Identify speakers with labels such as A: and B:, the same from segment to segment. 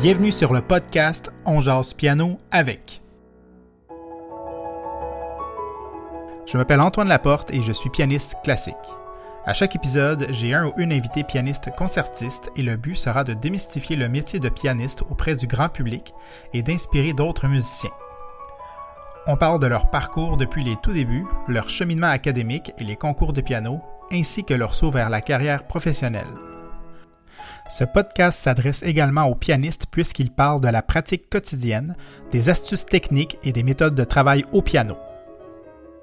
A: Bienvenue sur le podcast On jase piano avec. Je m'appelle Antoine Laporte et je suis pianiste classique. À chaque épisode, j'ai un ou une invité pianiste concertiste et le but sera de démystifier le métier de pianiste auprès du grand public et d'inspirer d'autres musiciens. On parle de leur parcours depuis les tout débuts, leur cheminement académique et les concours de piano, ainsi que leur saut vers la carrière professionnelle. Ce podcast s'adresse également aux pianistes puisqu'il parle de la pratique quotidienne, des astuces techniques et des méthodes de travail au piano.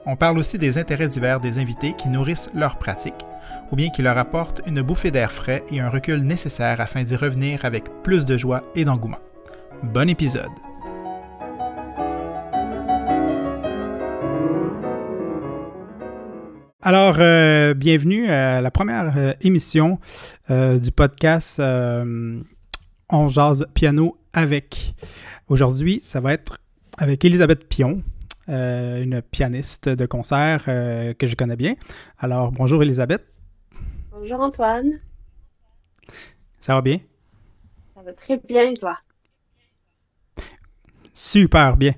A: On parle aussi des intérêts divers des invités qui nourrissent leur pratique, ou bien qui leur apportent une bouffée d'air frais et un recul nécessaire afin d'y revenir avec plus de joie et d'engouement. Bon épisode! Alors, euh, bienvenue à la première euh, émission euh, du podcast On jase piano avec. Aujourd'hui, ça va être avec Elisabeth Pion, une pianiste de concert que je connais bien. Alors, bonjour Elisabeth.
B: Bonjour Antoine.
A: Ça va bien?
B: Ça va très bien, toi?
A: Super bien.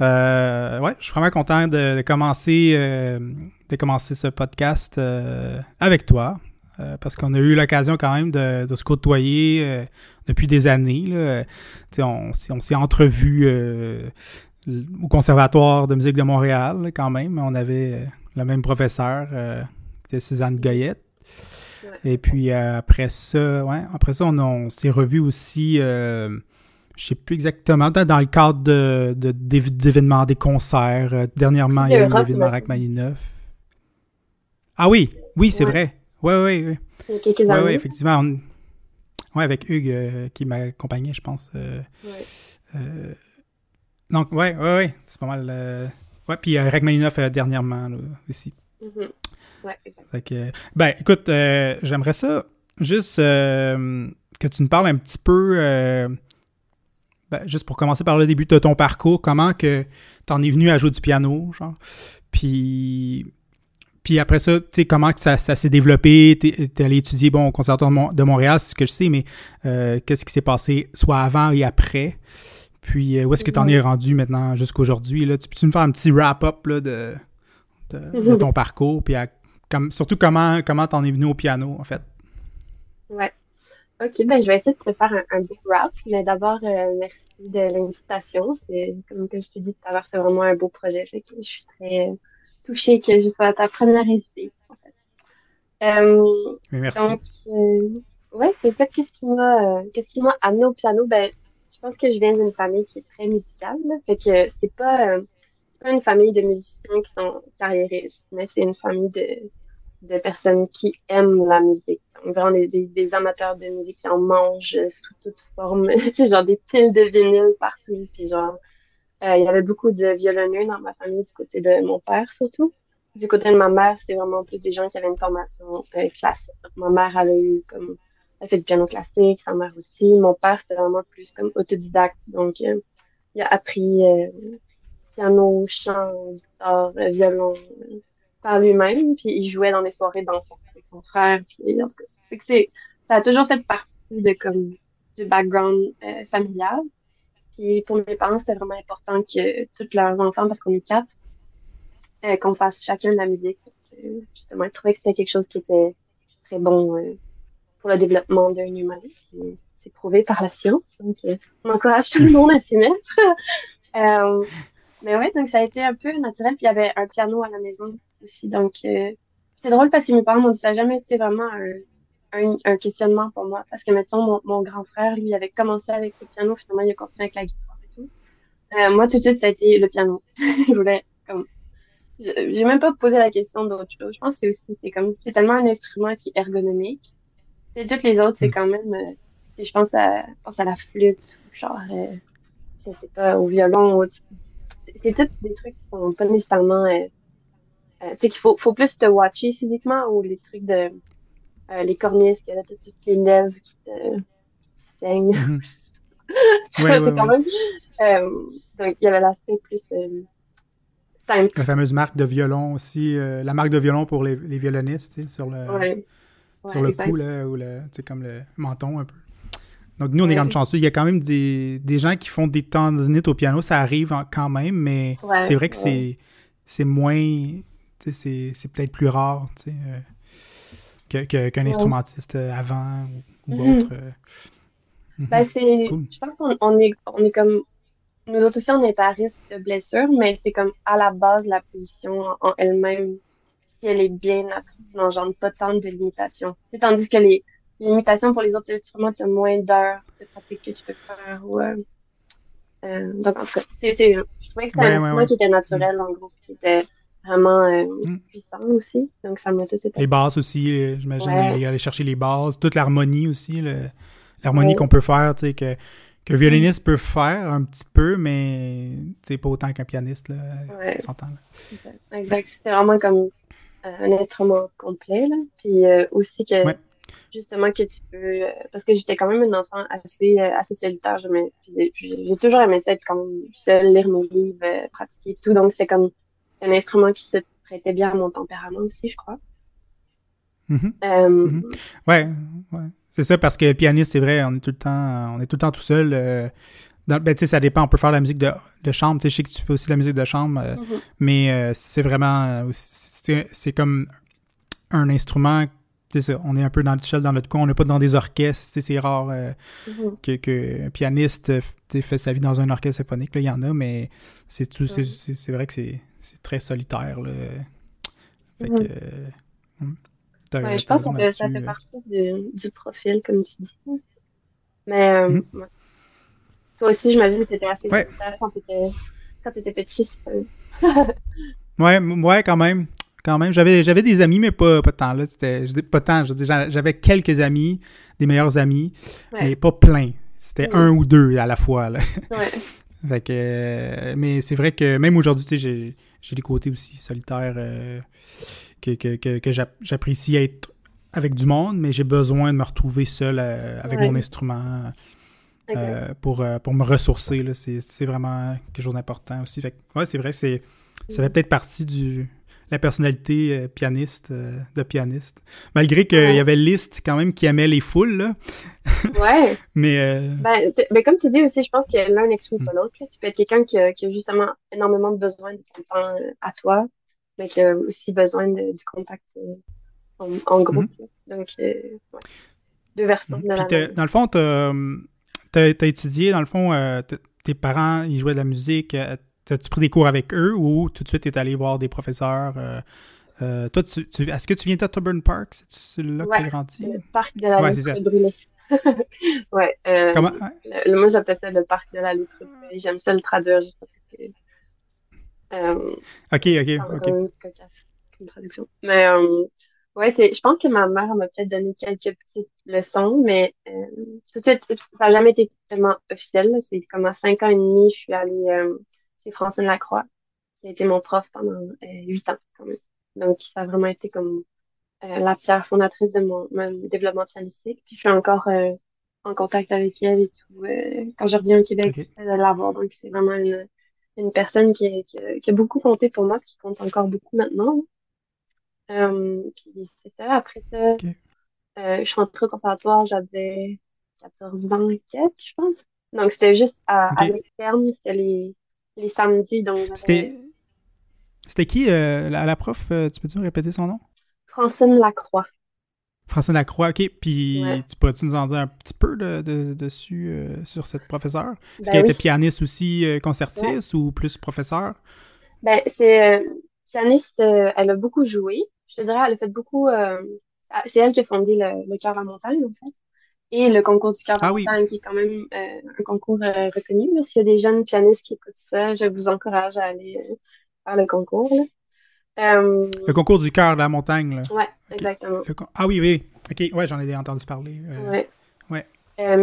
A: Ouais, je suis vraiment content de, commencer, de commencer ce podcast euh, avec toi. parce qu'on a eu l'occasion quand même de, se côtoyer depuis des années. Là. On, on s'est entrevus au Conservatoire de musique de Montréal quand même. On avait le même professeur, qui était Suzanne Goyette. Et puis après ça, ouais, après ça, on, on s'est revus aussi je sais plus exactement, dans le cadre de, d'événements, des concerts. Euh, dernièrement, il y a eu l'événement Rachmaninoff. Ah oui, oui, c'est vrai. Oui, oui, oui. Oui, oui, effectivement. Oui, avec Hugues euh, qui m'accompagnait, je pense. Euh, donc, oui, oui, oui, c'est pas mal. Ouais, puis Rachmaninoff dernièrement aussi.
B: Mm-hmm.
A: Ouais. ben, écoute, j'aimerais ça juste que tu nous parles un petit peu ben, juste pour commencer par le début de ton parcours, comment que t'en es venu à jouer du piano, genre, puis puis après ça, tu sais, comment que ça, s'est développé? T'es allé étudier, bon, au Conservatoire de Montréal, c'est ce que je sais, mais euh, qu'est-ce qui s'est passé soit avant et après? Puis euh, où est-ce que tu en es rendu maintenant jusqu'à aujourd'hui? Tu peux-tu me faire un petit wrap-up de, de, ton parcours? Puis comme, surtout comment comment t'en es venu au piano, en fait?
B: Ouais. OK, ben je vais essayer de te faire un, un beau rap. Mais d'abord, euh, merci de l'invitation. C'est comme que je te dis tout à l'heure, c'est vraiment un beau projet. Fait que je suis très touchée que je sois ta première invitée. En fait.
A: Euh, merci. Donc,
B: euh, ouais, c'est fait qu'est-ce qui m'a qu'est-ce qui m'a amené au piano? Ben, je pense que je viens d'une famille qui est très musicale. Là, fait que c'est pas c'est pas une famille de musiciens qui sont carriéristes, mais c'est une famille de de personnes qui aiment la musique. Donc, vraiment des, des, amateurs de musique qui en mangent sous toute forme. sais, genre des piles de vinyle partout. Puis genre, euh, il y avait beaucoup de violonneux dans ma famille, du côté de mon père surtout. Du côté de ma mère, c'est vraiment plus des gens qui avaient une formation euh, classique. ma mère, elle a eu comme, elle fait du piano classique, sa mère aussi. Mon père, c'était vraiment plus comme autodidacte. Donc, euh, il a appris piano, chant, guitare, violon, par lui-même, puis il jouait dans les soirées dansant avec son frère. Puis, ça a toujours fait partie de comme du background euh, familial. Puis pour mes parents, c'était vraiment important que tous leurs enfants, parce qu'on est quatre, euh, qu'on fasse chacun de la musique. Parce que justement, ils trouvaient que c'était quelque chose qui était très bon euh, pour le développement d'un humain. C'est prouvé par la science. Donc, on encourage tout le monde à s'y mettre. mais oui, donc ça a été un peu naturel. Puis il y avait un piano à la maison aussi. Donc, euh, c'est drôle parce que mes parents m'ont dit ça n'a jamais été vraiment un, un, questionnement pour moi. Parce que, mettons, mon, mon, grand frère, lui, avait commencé avec le piano, finalement, il a continué avec la guitare et tout. Euh, moi, tout de suite, ça a été le piano. je voulais, comme, j'ai même pas posé la question d'autre chose. Je pense que c'est aussi, c'est comme, c'est tellement un instrument qui est ergonomique. Et toutes les autres, c'est mm. quand même, euh, si je pense à, je pense à la flûte, ou genre, euh, je sais pas, au violon, c'est tous des trucs qui sont pas nécessairement tu sais qu'il faut, faut plus te watcher physiquement ou les trucs de euh, les que là, toutes les lèvres qui te saignent. Mm quand même. Euh, donc, il y avait l'aspect plus
A: simple. La fameuse marque de violon aussi, la marque de violon pour les, les violonistes, sur le, sur le cou, là, ou le, comme le menton un peu. Donc, nous, on est
B: Ouais.
A: comme chanceux. Il y a quand même des, des gens qui font des tendinites au piano. Ça arrive en- quand même, mais c'est vrai que c'est moins... C'est c'est peut-être plus rare, tu sais, que- que- qu'un
B: Ouais.
A: instrumentiste euh, avant ou, ou
B: Mhm.
A: autre. euh. Mhm.
B: Ben, c'est,
A: Cool.
B: je pense qu'on on est, on est comme, nous autres aussi, on n'est pas à risque de blessure, mais c'est comme à la base, la position en, elle-même, si elle est bien apprise, n'engendre pas tant de limitations. Tandis que les, les limitations pour les autres instruments, tu as moins d'heures de pratique que tu peux faire. Ou, euh, euh, donc, en tout cas, c'est, c'est, je trouvais que c'était un instrument qui était naturel, en gros, qui était vraiment euh,
A: Mm.
B: puissant aussi. Donc, ça m'a tout.
A: Les basses aussi, euh, j'imagine,
B: Ouais.
A: aller, chercher les basses, toute l'harmonie aussi, l'harmonie
B: Ouais.
A: qu'on peut faire, tu sais, que qu'un violoniste peut faire un petit peu, mais tu sais, pas autant qu'un pianiste, là,
B: Ouais.
A: s'entend.
B: Exact. C'était vraiment comme euh, un instrument complet, là. Puis euh, aussi que, justement, que tu peux... parce que j'étais quand même un enfant assez, assez solitaire. J'ai toujours aimé ça, être quand même seule, lire mes livres, pratiquer et tout. Donc, c'est comme... C'est un instrument qui se prêtait bien à mon tempérament aussi, je crois. Euh,
A: Mhm. Ouais, ouais. C'est ça, parce que pianiste, c'est vrai, on est tout le temps, on est tout le temps tout seul. euh, dans- ben, tu sais, ça dépend, on peut faire la musique de, de chambre. Tu sais, je sais que tu fais aussi de la musique de chambre, euh,
B: mhm.
A: mais euh, c'est vraiment, c'est comme un instrument, c'est ça, on est un peu dans le seul dans notre coin, on n'est pas dans des orchestres, c'est rare euh,
B: Mhm.
A: que, que un pianiste euh, fait sa vie dans un orchestre symphonique, là, il y en a, mais c'est tout, c'est-
B: Ouais.
A: c'est c'est vrai que c'est c'est très solitaire, là. Fait
B: Mhm.
A: que, euh, hum.
B: Ouais, je pense que ça fait
A: euh.
B: partie du, du profil, comme tu dis. Mais euh, ouais. toi aussi, j'imagine que tu étais assez
A: Ouais.
B: solitaire quand tu étais, quand t'étais petit.
A: Ouais, ouais, quand même. Quand même. J'avais, j'avais des amis, mais pas, pas tant. Là. C'était, pas tant. Je j'avais quelques amis, des meilleurs amis,
B: Ouais.
A: mais pas plein. C'était
B: Mhm.
A: un ou deux à la fois. Là.
B: Ouais.
A: Fait que, euh, mais c'est vrai que même aujourd'hui, tu sais, j'ai, j'ai des côtés aussi solitaires euh, que, que, que, que j'ap- j'apprécie être avec du monde, mais j'ai besoin de me retrouver seul euh, avec
B: Ouais.
A: mon instrument pour, pour me ressourcer. Là. C'est, c'est vraiment quelque chose d'important aussi. Fait que, ouais, c'est vrai c'est, ça fait peut-être partie du la personnalité euh, pianiste euh, de pianiste. Malgré qu'il
B: Ouais.
A: y avait Liszt quand même qui aimait les foules, là.
B: Ouais.
A: mais euh,
B: Ben, tu- ben, comme tu dis aussi, je pense que l'un n'exclut
A: Mm.
B: pas l'autre. Tu peux être quelqu'un qui a, qui a justement énormément de besoin de ton temps à toi, mais qui a aussi besoin de- du contact en, en groupe. là. Donc, ouais. deux versions la même.
A: dans le fond, t'as- t'as étudié, dans le fond, tes parents, ils jouaient de la musique. T'as-tu pris des cours avec eux ou tout de suite t'es allé voir des professeurs? euh, euh, toi, tu, tu- est-ce que tu viens d'Otterburn Park? C'est là que
B: Ouais.
A: t'es grandi?
B: Le parc de la
A: Ouais,
B: loutre brûlée. ouais. euh,
A: Comment?
B: le- le- moi, j'appelle ça le parc de la loutre brûlée. J'aime ça le traduire juste parce que euh,
A: Ok, ok, ok.
B: cocasse traduction. Mais euh, ouais, je pense que ma mère m'a peut-être donné quelques petites leçons, mais tout de suite, ça n'a jamais été tellement officiel. C'est comme à cinq ans et demi, je suis allée chez Francine Lacroix, qui a été mon prof pendant euh, huit ans quand même. Donc, ça a vraiment été comme euh, la pierre fondatrice de mon, mon développement pianistique. Puis, je suis encore euh, en contact avec elle et tout. quand je reviens au Québec,
A: Ok.
B: j'essaie de la voir. Donc, c'est vraiment une, une personne qui, a- qui, a- qui a beaucoup compté pour moi, qui compte encore beaucoup maintenant. Euh, puis, c'est ça. Après ça, euh, je suis rentrée au conservatoire, j'avais 14 ans et quelques, je pense. Donc, c'était juste à, à l'externe, c'était les, les samedis. Donc, j'avais
A: C'était c'était qui euh, la, la prof? euh, tu peux-tu répéter son nom?
B: Francine Lacroix.
A: Francine Lacroix, ok. Puis
B: Ouais.
A: tu pourrais-tu nous en dire un petit peu de, de- dessus euh, sur cette professeure? Est-ce
B: Ben
A: qu'elle
B: oui.
A: était pianiste aussi, euh, concertiste ou plus professeur?
B: Ben, c'est euh, pianiste, euh, elle a beaucoup joué. Je te dirais, elle a fait beaucoup. euh, c'est elle qui a fondé le, le Chœur La Montagne, en fait. Et le concours du Chœur La
A: Ah oui.
B: Montagne, qui est quand même euh, un concours euh, reconnu. là. S'il y a des jeunes pianistes qui écoutent ça, je vous encourage à aller euh, faire le concours.
A: Le concours du cœur de la montagne, là.
B: ouais, exactement.
A: Le Ah oui, oui. Ok, ouais, j'en ai entendu parler.
B: Ouais.
A: ouais.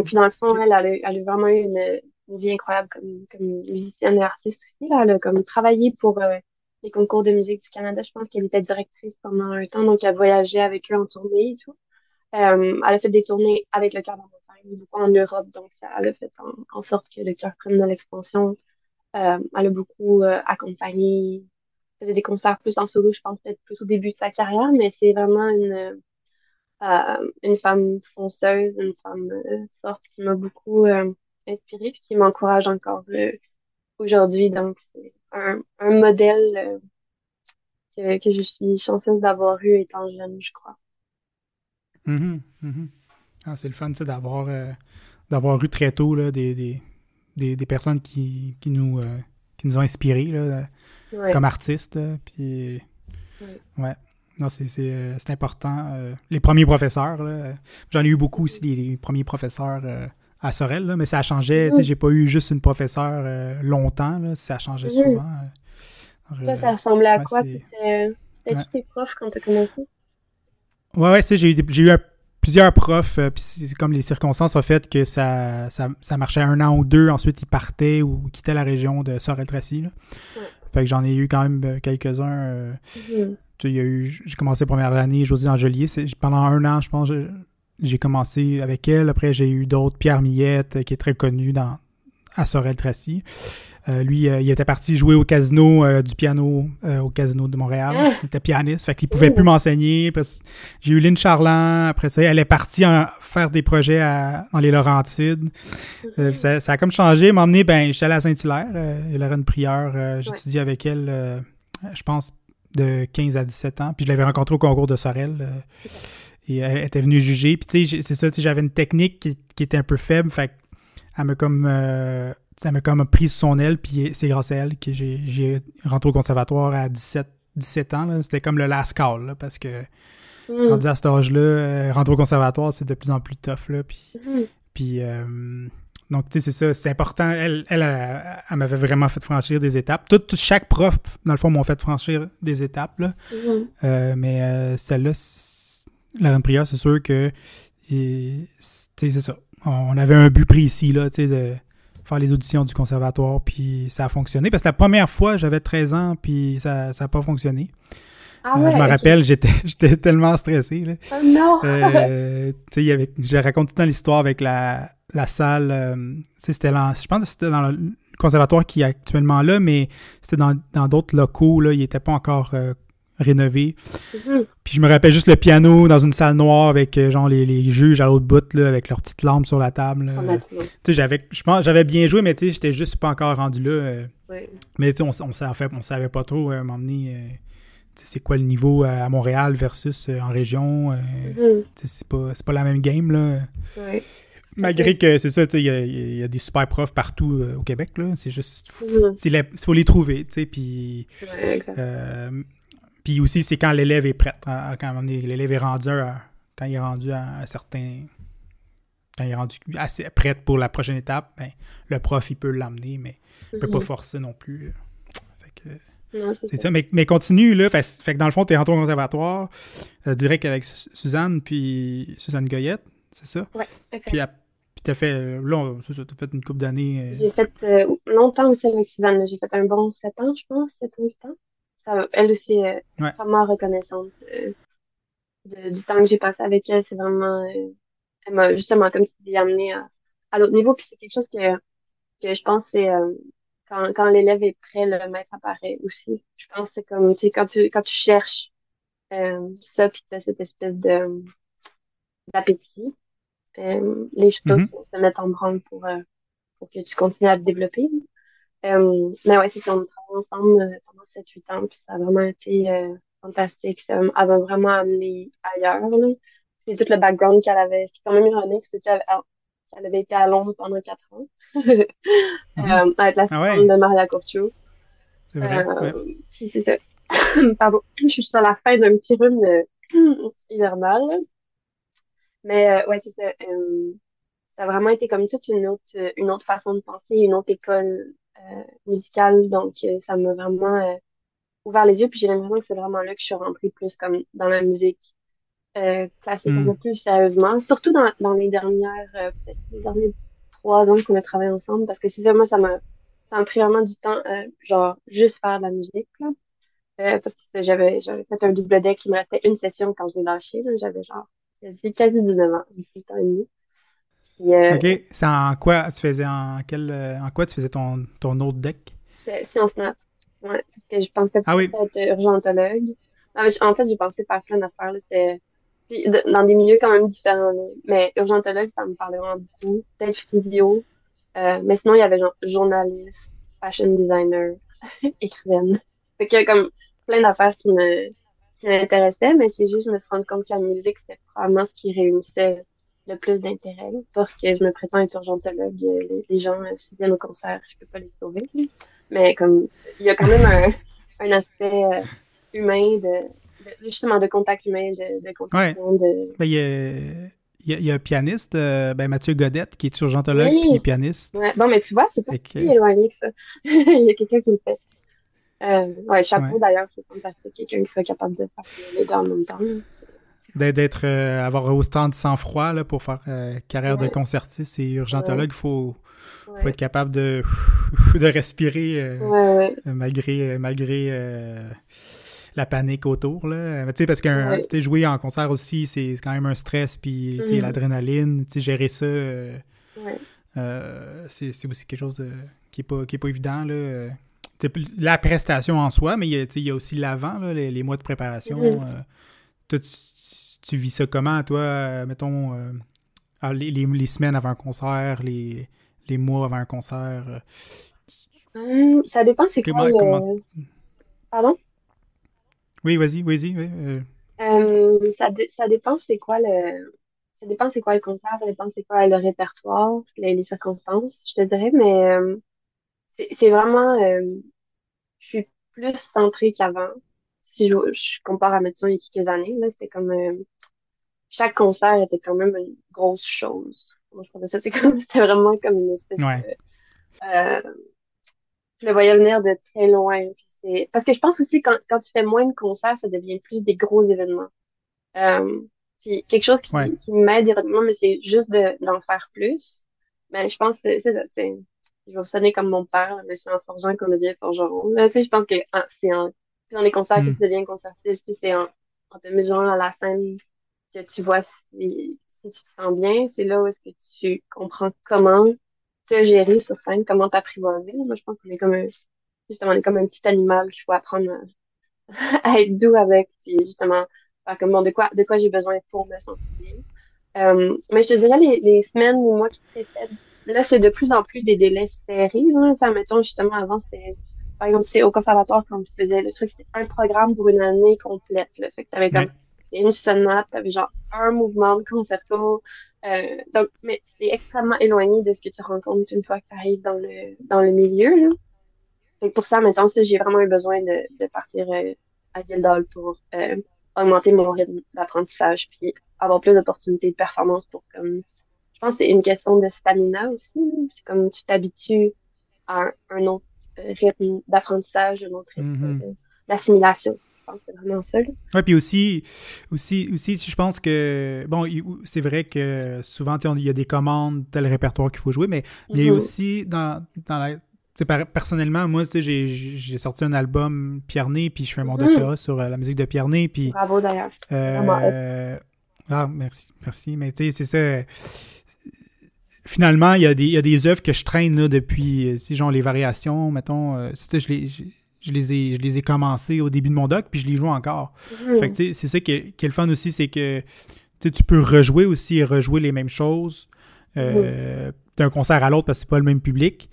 B: Puis dans le fond, elle, elle a, elle a vraiment eu une, une vie incroyable comme, comme musicienne et artiste aussi. Là. Elle a comme travaillé pour les concours de musique du Canada. Je pense qu'elle était directrice pendant un temps, donc elle voyageait avec eux en tournée et tout. Euh, elle a fait des tournées avec le Chœur de la Montagne, beaucoup en Europe, donc ça, elle a fait en, sorte que le chœur prenne de l'expansion. Euh, elle a beaucoup euh, accompagné, faisait des concerts plus en solo, je pense peut-être plus au début de sa carrière, mais c'est vraiment une, une femme fonceuse, une femme forte qui m'a beaucoup inspirée puis qui m'encourage encore aujourd'hui. Donc, c'est un, un modèle que, que, je suis chanceuse d'avoir eu étant jeune, je crois.
A: Mm-hmm, mm-hmm. Ah, c'est le fun d'avoir d'avoir eu très tôt là, des, des, des, des, personnes qui, qui nous, qui nous ont inspirés là, comme artistes. Puis, ouais. Non, c'est important. les premiers professeurs, j'en ai eu beaucoup aussi, les, premiers professeurs à Sorel, là, mais ça changeait. J'ai pas eu juste une professeure longtemps, là, ça changeait souvent.
B: ça, ça ressemblait à quoi? C'était tes profs quand tu as commencé?
A: Ouais, ouais, j'ai eu un plusieurs profs, euh, puis c'est comme les circonstances ont fait que ça, ça, marchait un an ou deux, ensuite ils partaient ou quittaient la région de Sorel-Tracy. Fait que j'en ai eu quand même euh, quelques-uns. Euh, mm-hmm. eu, j'ai commencé la première année, Josie Angelier. Pendant un an, je pense, j'ai commencé avec elle. Après, j'ai eu d'autres. Pierre Millette, qui est très connu dans, à Sorel-Tracy. Euh, lui, euh, il était parti jouer au casino euh, du piano au casino de Montréal. Ah! Il était pianiste, fait qu'il pouvait plus m'enseigner. J'ai eu Lynn Charland. Après ça, elle est partie faire des projets dans les Laurentides. Ça, a comme changé. M'a emmené, ben, j'étais allé à Saint-Hilaire. elle avait une prière. J'étudiais avec elle, je pense, de 15 à 17 ans. Puis je l'avais rencontrée au concours de Sorel. et elle était venue juger. Puis tu sais, c'est ça, j'avais une technique qui, qui, était un peu faible. Fait elle m'a comme ça m'a comme pris son aile, puis c'est grâce à elle que j'ai rentré au conservatoire à 17, 17 ans. C'était comme le last call, parce que mm. rendu à cet âge-là, euh, rentrer au conservatoire, c'est de plus en plus tough. Là, puis, mm. puis euh, donc, tu sais, c'est ça, c'est important. Elle, elle, elle, m'avait vraiment fait franchir des étapes. Tout, chaque prof, dans le fond, m'ont fait franchir des étapes. Là. Mm. Euh, mais celle-là, la reine prière, c'est sûr que, c'est ça. On avait un but précis, là, tu sais, de faire les auditions du conservatoire, puis ça a fonctionné. Parce que la première fois, j'avais 13 ans, puis ça n'a pas fonctionné. Ah euh, je me rappelle, j'étais tellement stressé. Là.
B: Oh non!
A: euh, je raconte tout le temps l'histoire avec la, la salle. Euh, c'était je pense que c'était dans le conservatoire qui est actuellement là, mais c'était dans d'autres locaux. Là, il n'était pas encore euh, rénové. Mhm. Puis je me rappelle juste le piano dans une salle noire avec euh, genre les, les juges à l'autre bout là, avec leurs petites lampes sur la table. J'avais je pense j'avais bien joué mais tu sais j'étais juste pas encore rendu là. Euh. Mais on, on, savait, on savait pas trop euh, m'emmener c'est quoi le niveau à Montréal versus en région. Mhm. C'est pas, pas la même game. Là. Malgré que c'est ça, il y, y, a des super profs partout au Québec. C'est juste, il mhm. faut les trouver. Puis, puis aussi, c'est quand l'élève est prêt. Hein, quand l'élève est rendu à, quand il est rendu à un certain. Quand il est rendu assez prêt pour la prochaine étape, ben, le prof, il peut l'amener, mais il ne peut pas mhm. forcer non plus. c'est ça. Mais, continue, là. Fait, que dans le fond, tu es rentré au conservatoire, euh, direct avec Suzanne, puis Suzanne Goyette, c'est ça?
B: Oui,
A: Puis, tu as fait, là, as fait une couple d'années.
B: Euh, j'ai fait euh, longtemps aussi avec Suzanne. J'ai fait un bon 7 ans, je pense, 7 ou 8 ans elle aussi est vraiment reconnaissante du temps que j'ai passé avec elle. C'est vraiment, euh, elle m'a justement, comme tu dis, amené à, à l'autre niveau. Puis c'est quelque chose que, que je pense, c'est euh, quand, quand l'élève est prêt, le maître apparaît aussi. Je pense que c'est comme, tu sais, quand tu, quand tu cherches euh, ça, puis tu as cette espèce de d'appétit, les choses mm-hmm. se mettent en branle pour, pour que tu continues à te développer. Euh, mais ouais, c'est ça, on travaille ensemble euh, pendant 7-8 ans, puis ça a vraiment été euh, fantastique. Ça m'a vraiment amené ailleurs. C'est tout le background qu'elle avait. C'est quand même ironique, c'est qu'elle avait été à Londres pendant 4 ans, mm avec la ah de Maria Courtiot.
A: C'est vrai,
B: C'est ça. Pardon, je suis sur la fin d'un petit rhume hivernal. Mais ouais, c'est ça. ça a vraiment été comme toute une autre, une autre façon de penser, une autre école euh, musicale. Donc, euh, ça m'a vraiment euh, ouvert les yeux. Puis j'ai l'impression que c'est vraiment là que je suis rentrée plus comme dans la musique classique un peu hmm. plus sérieusement. Surtout dans, dans les dernières, peut-être les derniers trois ans qu'on a travaillé ensemble. Parce que c'est ça, moi, ça m'a ça m'a pris vraiment du temps, genre, juste faire de la musique, là. parce que j'avais, j'avais fait un double deck, il me restait une session quand je l'ai lâché, J'avais genre quasi, quasi 19 ans, 18 ans et demi.
A: Euh, OK. C'est en quoi tu faisais en quel euh, en quoi tu faisais ton, ton autre deck?
B: C'est sciences nat. Ouais, parce que je pensais ah, oui. être urgentologue. en fait, j'ai pensé faire plein d'affaires. C'était dans des milieux quand même différents. Mais urgentologue, ça me parlait vraiment beaucoup. Peut-être physio. Euh, mais sinon, il y avait genre journaliste, fashion designer, écrivaine. Fait qu'il y a comme plein d'affaires qui me qui m'intéressaient, mais c'est juste, je me suis rendu compte que la musique, c'était probablement ce qui réunissait le plus d'intérêt. Parce que je me prétends être urgentologue. Les, gens, euh, s'ils viennent au concert, je peux pas les sauver. Mais comme, il y a quand même un, un aspect euh, humain de, justement de contact humain, de, de contact de...
A: Ben, il y a... Il y, a, un pianiste, euh, ben Mathieu Godette, qui est urgentologue est pianiste.
B: Ouais. Bon, mais tu vois, c'est pas si éloigné que ça. il y a quelqu'un qui le fait. Euh, ouais, chapeau d'ailleurs, c'est fantastique, quelqu'un qui soit capable de faire les deux en même temps.
A: D'être, euh, avoir autant de sang-froid là, pour faire carrière de concertiste et urgentologue, il faut, faut être capable de, de respirer malgré, malgré la panique autour. Là. Tu sais, parce que jouer en concert aussi, c'est quand même un stress, puis mm. l'adrénaline, gérer ça, euh, euh, c'est aussi quelque chose de, qui n'est pas, qui est pas évident. Là. la prestation en soi, mais il y a, aussi l'avant, les, les, mois de préparation. Mm. Euh. Tu, vis ça comment, toi, mettons, ah, les, les, semaines avant un concert, les, les mois avant un concert?
B: Hum, ça dépend, c'est quoi Pardon?
A: Oui, vas-y, vas-y.
B: Euh. Euh, ça, ça dépend c'est quoi le ça dépend c'est quoi le concert, ça dépend c'est quoi le répertoire, les, circonstances, je te dirais, mais euh, c'est vraiment je suis plus centrée qu'avant. Si je, je, compare à mettons il y a quelques années, là, c'était comme chaque concert était quand même une grosse chose. Moi, je ça, c'est comme c'était vraiment comme une espèce de je le voyais venir de très loin. Parce que je pense aussi quand, quand tu fais moins de concerts, ça devient plus des gros événements. Euh, puis quelque chose qui, qui m'aide directement, mais c'est juste d'en faire plus. Ben, je pense que c'est ça. C'est, je vais sonner comme mon père, mais c'est en forgeant qu'on devient forgeron. tu sais, je pense que c'est en, dans les concerts que mm. tu deviens concertiste, puis c'est en, en te mesurant à la scène que tu vois si, si tu te sens bien. C'est là où est-ce que tu comprends comment te gérer sur scène, comment t'apprivoiser. Moi, je pense qu'on est comme un, justement, on est comme un petit animal qu'il faut apprendre à être doux avec, puis justement, faire comme, bon, de quoi, de quoi j'ai besoin pour me sentir bien. Euh, mais je te dirais, les, les semaines ou mois qui précèdent, là, c'est de plus en plus des délais serrés. Là. Mettons, justement, avant, c'était, par exemple, c'est au conservatoire, quand je faisais le truc, c'était un programme pour une année complète. Là. Fait que t'avais comme une sonate, t'avais genre un mouvement de concerto. Euh, donc, mais c'est extrêmement éloigné de ce que tu rencontres une fois que tu arrives dans le, dans le milieu. Là pour ça, maintenant, j'ai vraiment eu besoin de, de partir euh, à Guildhall pour euh, augmenter mon rythme d'apprentissage puis avoir plus d'opportunités de performance pour comme je pense que c'est une question de stamina aussi. C'est comme tu t'habitues à un, autre euh, rythme d'apprentissage, un autre rythme mm-hmm. d'assimilation. Je pense que vraiment ça.
A: Oui, puis aussi, aussi, aussi, je pense que, bon, c'est vrai que souvent, il y a des commandes, tel répertoire qu'il faut jouer, mais il y a mm-hmm. aussi dans, dans la personnellement, moi, j'ai sorti un album Pierné, puis je fais mon mm. doctorat sur euh, la musique de Pierné. Puis,
B: Bravo d'ailleurs.
A: Euh, ah, merci, merci. Mais tu sais, c'est ça. Finalement, il y, a des, il y a des œuvres que je traîne là, depuis, euh, si genre les variations, mettons, je les, je, les ai, je les ai commencées au début de mon doc, puis je les joue encore. Mm. Fait que tu sais, c'est ça qui est, qui est, le fun aussi, c'est que tu peux rejouer aussi et rejouer les mêmes choses mm. d'un concert à l'autre parce que c'est pas le même public.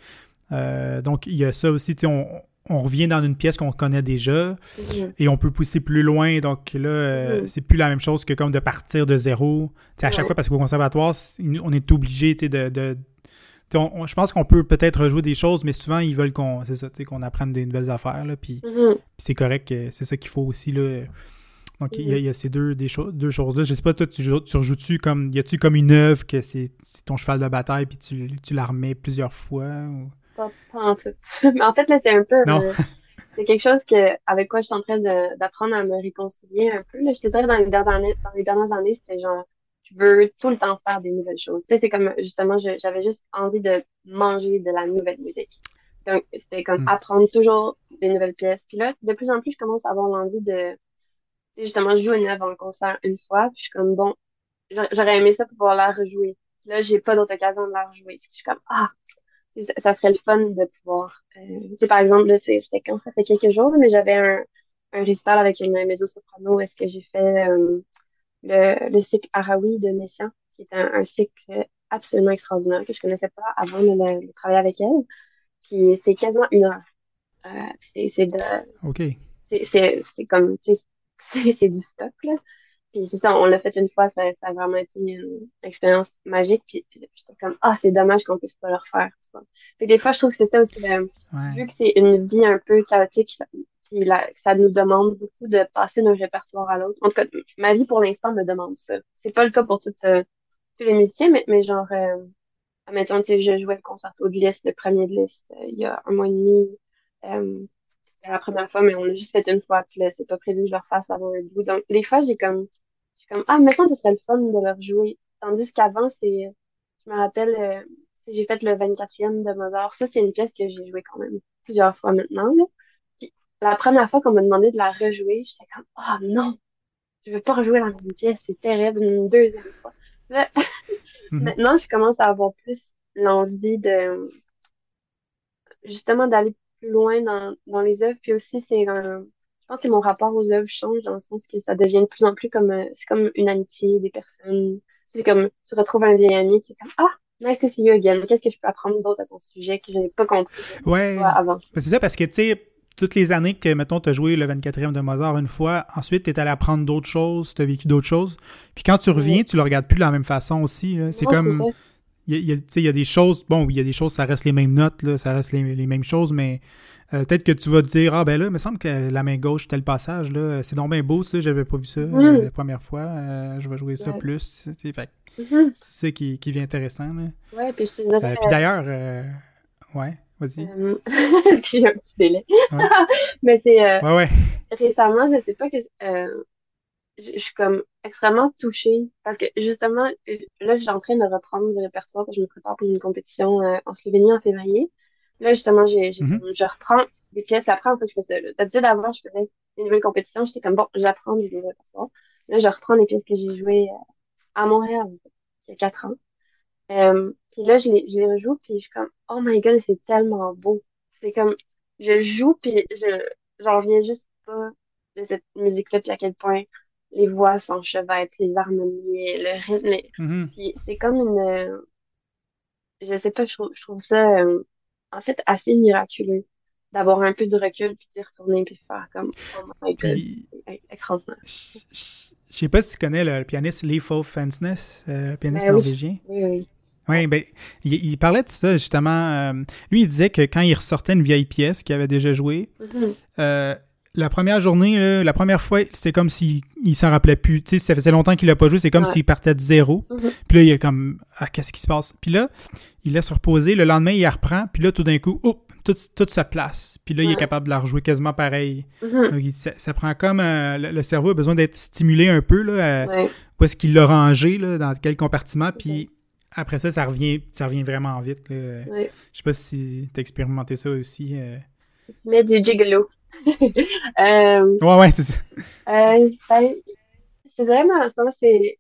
A: Euh, donc, il y a ça aussi, on, on revient dans une pièce qu'on connaît déjà mhm. et on peut pousser plus loin. Donc là, euh, mhm. c'est plus la même chose que comme de partir de zéro. à chaque fois, parce qu'au conservatoire, on est obligé de. de je pense qu'on peut peut-être rejouer des choses, mais souvent, ils veulent qu'on qu'on apprenne des nouvelles affaires. Là, puis, mhm. c'est correct, c'est ça qu'il faut aussi. Là. Donc, il y, a ces deux, des deux choses-là. Je sais pas, toi, tu, tu rejoues-tu comme. Y a-tu comme une œuvre que c'est ton cheval de bataille puis tu, tu la remets plusieurs fois? Ou...
B: Pas, en tout. Mais en fait, là, c'est un peu. Euh, c'est quelque chose que, avec quoi je suis en train d'apprendre à me réconcilier un peu. Là, je te dirais, dans les dernières années, dans les dernières années, c'était genre, je veux tout le temps faire des nouvelles choses. Tu sais, c'est comme, justement, j'avais juste envie de manger de la nouvelle musique. Donc, c'était comme hmm. apprendre toujours des nouvelles pièces. Puis là, de plus en plus, je commence à avoir l'envie de, tu sais, justement, jouer une œuvre en concert une fois. Puis je suis comme, bon, j'aurais aimé ça pour pouvoir la rejouer. Là, j'ai pas d'autre occasion de la rejouer. Puis je suis comme, ah, ça serait le fun de pouvoir. Euh, par exemple, c'était quand ça fait quelques jours, mais j'avais un, un avec une mezzo-soprano. Est-ce que j'ai fait euh, le, le cycle Arawi de Messiaen, qui est un, un cycle absolument extraordinaire que je connaissais pas avant de, le- de travailler avec elle. Puis c'est quasiment une heure. Euh, c'est de,
A: OK.
B: c'est comme, tu sais, c'est c'est du stock, là. Puis c'est ça, on l'a fait une fois, ça, ça a vraiment été une expérience magique. Puis j'étais comme, ah, c'est dommage qu'on puisse pas le refaire, tu vois. Puis des fois, je trouve que c'est ça aussi, le- vu que c'est une vie un peu chaotique, ça, puis là, ça nous demande beaucoup de passer d'un répertoire à l'autre. En tout cas, ma vie pour l'instant me demande ça. C'est pas le cas pour toutes, euh, tous les musiciens, mais, mais genre, euh, admettons, tu sais, je jouais le concerto de Liszt, le premier de Liszt, euh, il y a un mois et demi. Euh, c'était la première fois, mais on a juste fait une fois, puis là, c'est pas prévu que je le refasse avant un bout. Donc, des fois, j'ai comme, je suis comme, ah, maintenant, ce serait le fun de le rejouer. Tandis qu'avant, c'est, je me rappelle, euh, j'ai fait le 24e de Mozart. Ça, c'est une pièce que j'ai jouée quand même plusieurs fois maintenant, là. Puis, la première fois qu'on m'a demandé de la rejouer, j'étais comme, ah, non, je veux pas rejouer la même pièce, c'est terrible, une deuxième fois. Là,
A: Mhm.
B: maintenant, je commence à avoir plus l'envie de, justement d'aller plus loin dans, dans les œuvres. Puis aussi, c'est un- je pense que mon rapport aux œuvres change dans le sens que ça devient de plus en plus comme, euh, c'est comme une amitié des personnes. C'est comme, tu retrouves un vieil ami qui est comme, ah, nice to see you again. Qu'est-ce que je peux apprendre d'autre à ton sujet que je n'ai pas compris
A: Ouais.
B: avant?
A: Ben, c'est ça, parce que, tu sais, toutes les années que, mettons, tu as joué le 24e de Mozart une fois, ensuite, tu es allé apprendre d'autres choses, tu as vécu d'autres choses. Puis quand tu reviens, tu le regardes plus de la même façon aussi. C'est comme. Il y a, il y des choses, bon, il y a des choses, ça reste les mêmes notes, là, ça reste les, les mêmes choses, mais euh, peut-être que tu vas te dire, ah ben là, il me semble que la main gauche, tel passage, là, c'est donc bien beau, ça, j'avais pas vu ça euh, la première fois, euh, je vais jouer ça
B: Ouais.
A: plus. tu sais,
B: Mhm.
A: c'est ça qui, qui vient intéressant. Là.
B: Ouais, puis je te dirais,
A: puis d'ailleurs, euh, ouais, vas-y.
B: j'ai un petit délai.
A: Ouais.
B: Mais c'est, euh,
A: Ouais, ouais.
B: récemment, je sais pas que je suis comme extrêmement touchée parce que justement euh, là je suis en train de reprendre du répertoire parce que je me prépare pour une compétition euh, en Slovénie en février. Là justement j'ai j'ai comme- je reprends des pièces après en fait je fais ça. là. D'habitude avant je faisais des nouvelles compétitions, j'étais comme bon, j'apprends du nouveau répertoire. Là je reprends des pièces que j'ai jouées euh, à Montréal en fait, il y a quatre ans. Euh, puis là je les je les rejoue puis je suis comme oh my god, c'est tellement beau. C'est comme je joue puis je j'en reviens juste pas de cette musique-là, puis à quel point les voix s'enchevêtrent, les harmonies, le rythme. les-
A: Mhm.
B: Puis c'est comme une... euh, je sais pas, je trouve, je trouve ça euh, en fait assez miraculeux d'avoir un peu de recul, puis d'y retourner, puis faire comme Oh my god,
A: Puis,
B: c'est extraordinaire.
A: je sais pas si tu connais le, le pianiste Leif Fansness, euh, pianiste
B: Ben oui.
A: norvégien.
B: Oui, oui.
A: Oui, ben, il, il parlait de ça, justement. euh, lui, il disait que quand il ressortait une vieille pièce qu'il avait déjà jouée,
B: Mhm.
A: euh, la première journée, là, la première fois, c'était comme s'il il s'en rappelait plus. Tu sais, ça faisait longtemps qu'il l'a pas joué, c'est comme
B: Ouais.
A: s'il partait de zéro.
B: Mhm.
A: Puis là, il est comme, ah, qu'est-ce qui se passe? Puis là, il laisse reposer. Le lendemain, il la reprend. Puis là, tout d'un coup, oh, tout, tout se place. Puis là, il est capable de la rejouer quasiment pareil.
B: Mhm.
A: Donc, il- ça, ça prend comme, euh, le, le cerveau a besoin d'être stimulé un peu, là,
B: Ouais.
A: où est-ce qu'il l'a rangé, là, dans quel compartiment. Puis après ça, ça revient, ça revient vraiment vite. Je sais pas si t'as expérimenté ça aussi. euh.
B: Tu mets du gigolo. euh,
A: Ouais, ouais, c'est ça.
B: Euh, ben, je dirais, en ce moment, c'est.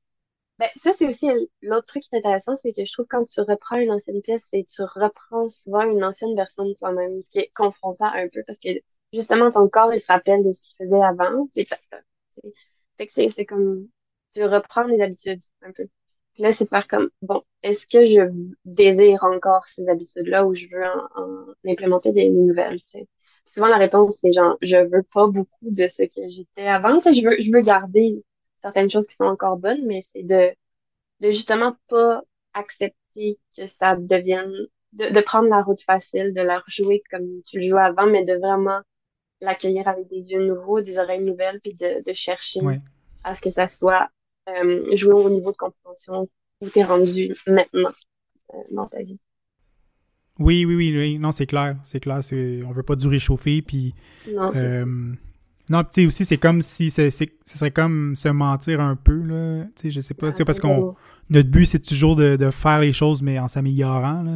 B: Ben, ça, c'est aussi l'autre truc qui est intéressant, c'est que je trouve que quand tu reprends une ancienne pièce, c'est tu reprends souvent une ancienne version de toi-même, ce qui est confrontant un peu, parce que justement, ton corps, il se rappelle de ce qu'il faisait avant. C'est fait que c'est c'est comme. Tu reprends les habitudes un peu. Puis là, c'est de faire comme, bon, est-ce que je désire encore ces habitudes-là ou je veux en, en implémenter des, des nouvelles, tu sais? Souvent, la réponse, c'est genre, je veux pas beaucoup de ce que j'étais avant. Tu sais, je veux, je veux garder certaines choses qui sont encore bonnes, mais c'est de, de justement pas accepter que ça devienne, de, de prendre la route facile, de la rejouer comme tu le jouais avant, mais de vraiment l'accueillir avec des yeux nouveaux, des oreilles nouvelles, puis de, de chercher à ce que ça soit euh, joué au niveau de compréhension où t'es rendu maintenant euh, dans ta vie.
A: Oui, oui, oui, oui. Non, c'est clair. C'est clair. c'est- On veut pas du réchauffer. Puis,
B: Non, c'est
A: euh, non, tu sais, aussi, c'est comme si c'est, c'est- ce serait comme se mentir un peu, là. Tu sais, je sais pas. C'est parce qu'on. Notre but, c'est toujours de, de faire les choses, mais en s'améliorant, là.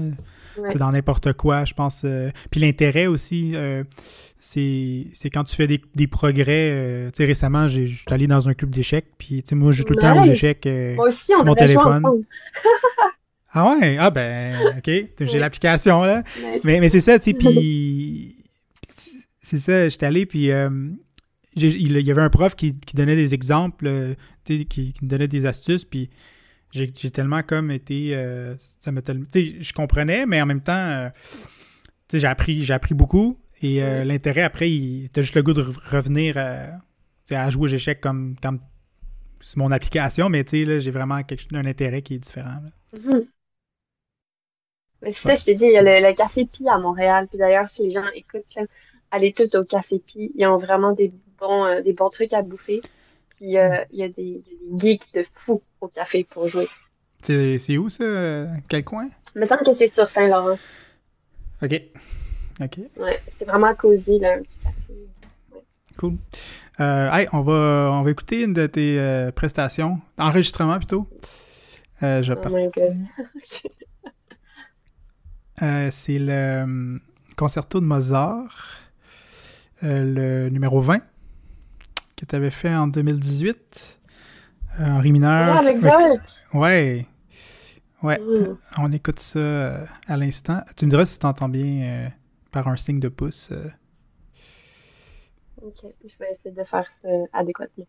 B: Ouais.
A: C'est dans n'importe quoi, je pense. euh, Puis l'intérêt aussi, euh, c'est c'est quand tu fais des, des progrès. euh, tu sais, récemment, j'ai- je suis allé dans un club d'échecs, puis tu sais, moi, je joue tout le temps aux échecs euh,
B: Moi aussi,
A: sur
B: on
A: mon téléphone. Ah ouais? Ah ben, OK. J'ai l'application, là.
B: Mais-
A: Mais, mais c'est ça, tu sais, puis... C'est ça, j'étais allé, puis... euh, il y avait un prof qui, donnait des exemples, qui, qui donnait des astuces, puis j'ai tellement comme été. ça m'a tellement. je comprenais, mais en même temps, j'ai appris, j'ai appris beaucoup. Et l'intérêt après, il était juste le goût de revenir à, jouer aux échecs comme, comme c'est mon application, mais tu sais, j'ai vraiment un intérêt qui est différent.
B: Mm-hmm. C'est ça, je t'ai dit, il y a le, Café Pi à Montréal. Puis d'ailleurs, si les gens écoutent, là, allez tous au Café Pi. Ils ont vraiment des bons, euh, des bons trucs à bouffer. Puis euh, il y, a des, geeks de fou au café pour jouer.
A: C'est où ça? Quel coin?
B: Il me semble que c'est sur Saint-Laurent.
A: OK. OK.
B: Ouais, c'est vraiment cosy, là, un petit café.
A: Cool. Euh, hey, on va, on va écouter une de tes euh, prestations, enregistrement plutôt. Euh, je oh c'est le concerto de Mozart, le numéro 20, que tu avais fait en 2018. Henri mineur.
B: Ah, avec
A: Ouais. Ouais. Mm. On écoute ça à l'instant. Tu me diras si tu entends bien par un signe de pouce.
B: Ok, je vais essayer de faire ça adéquatement.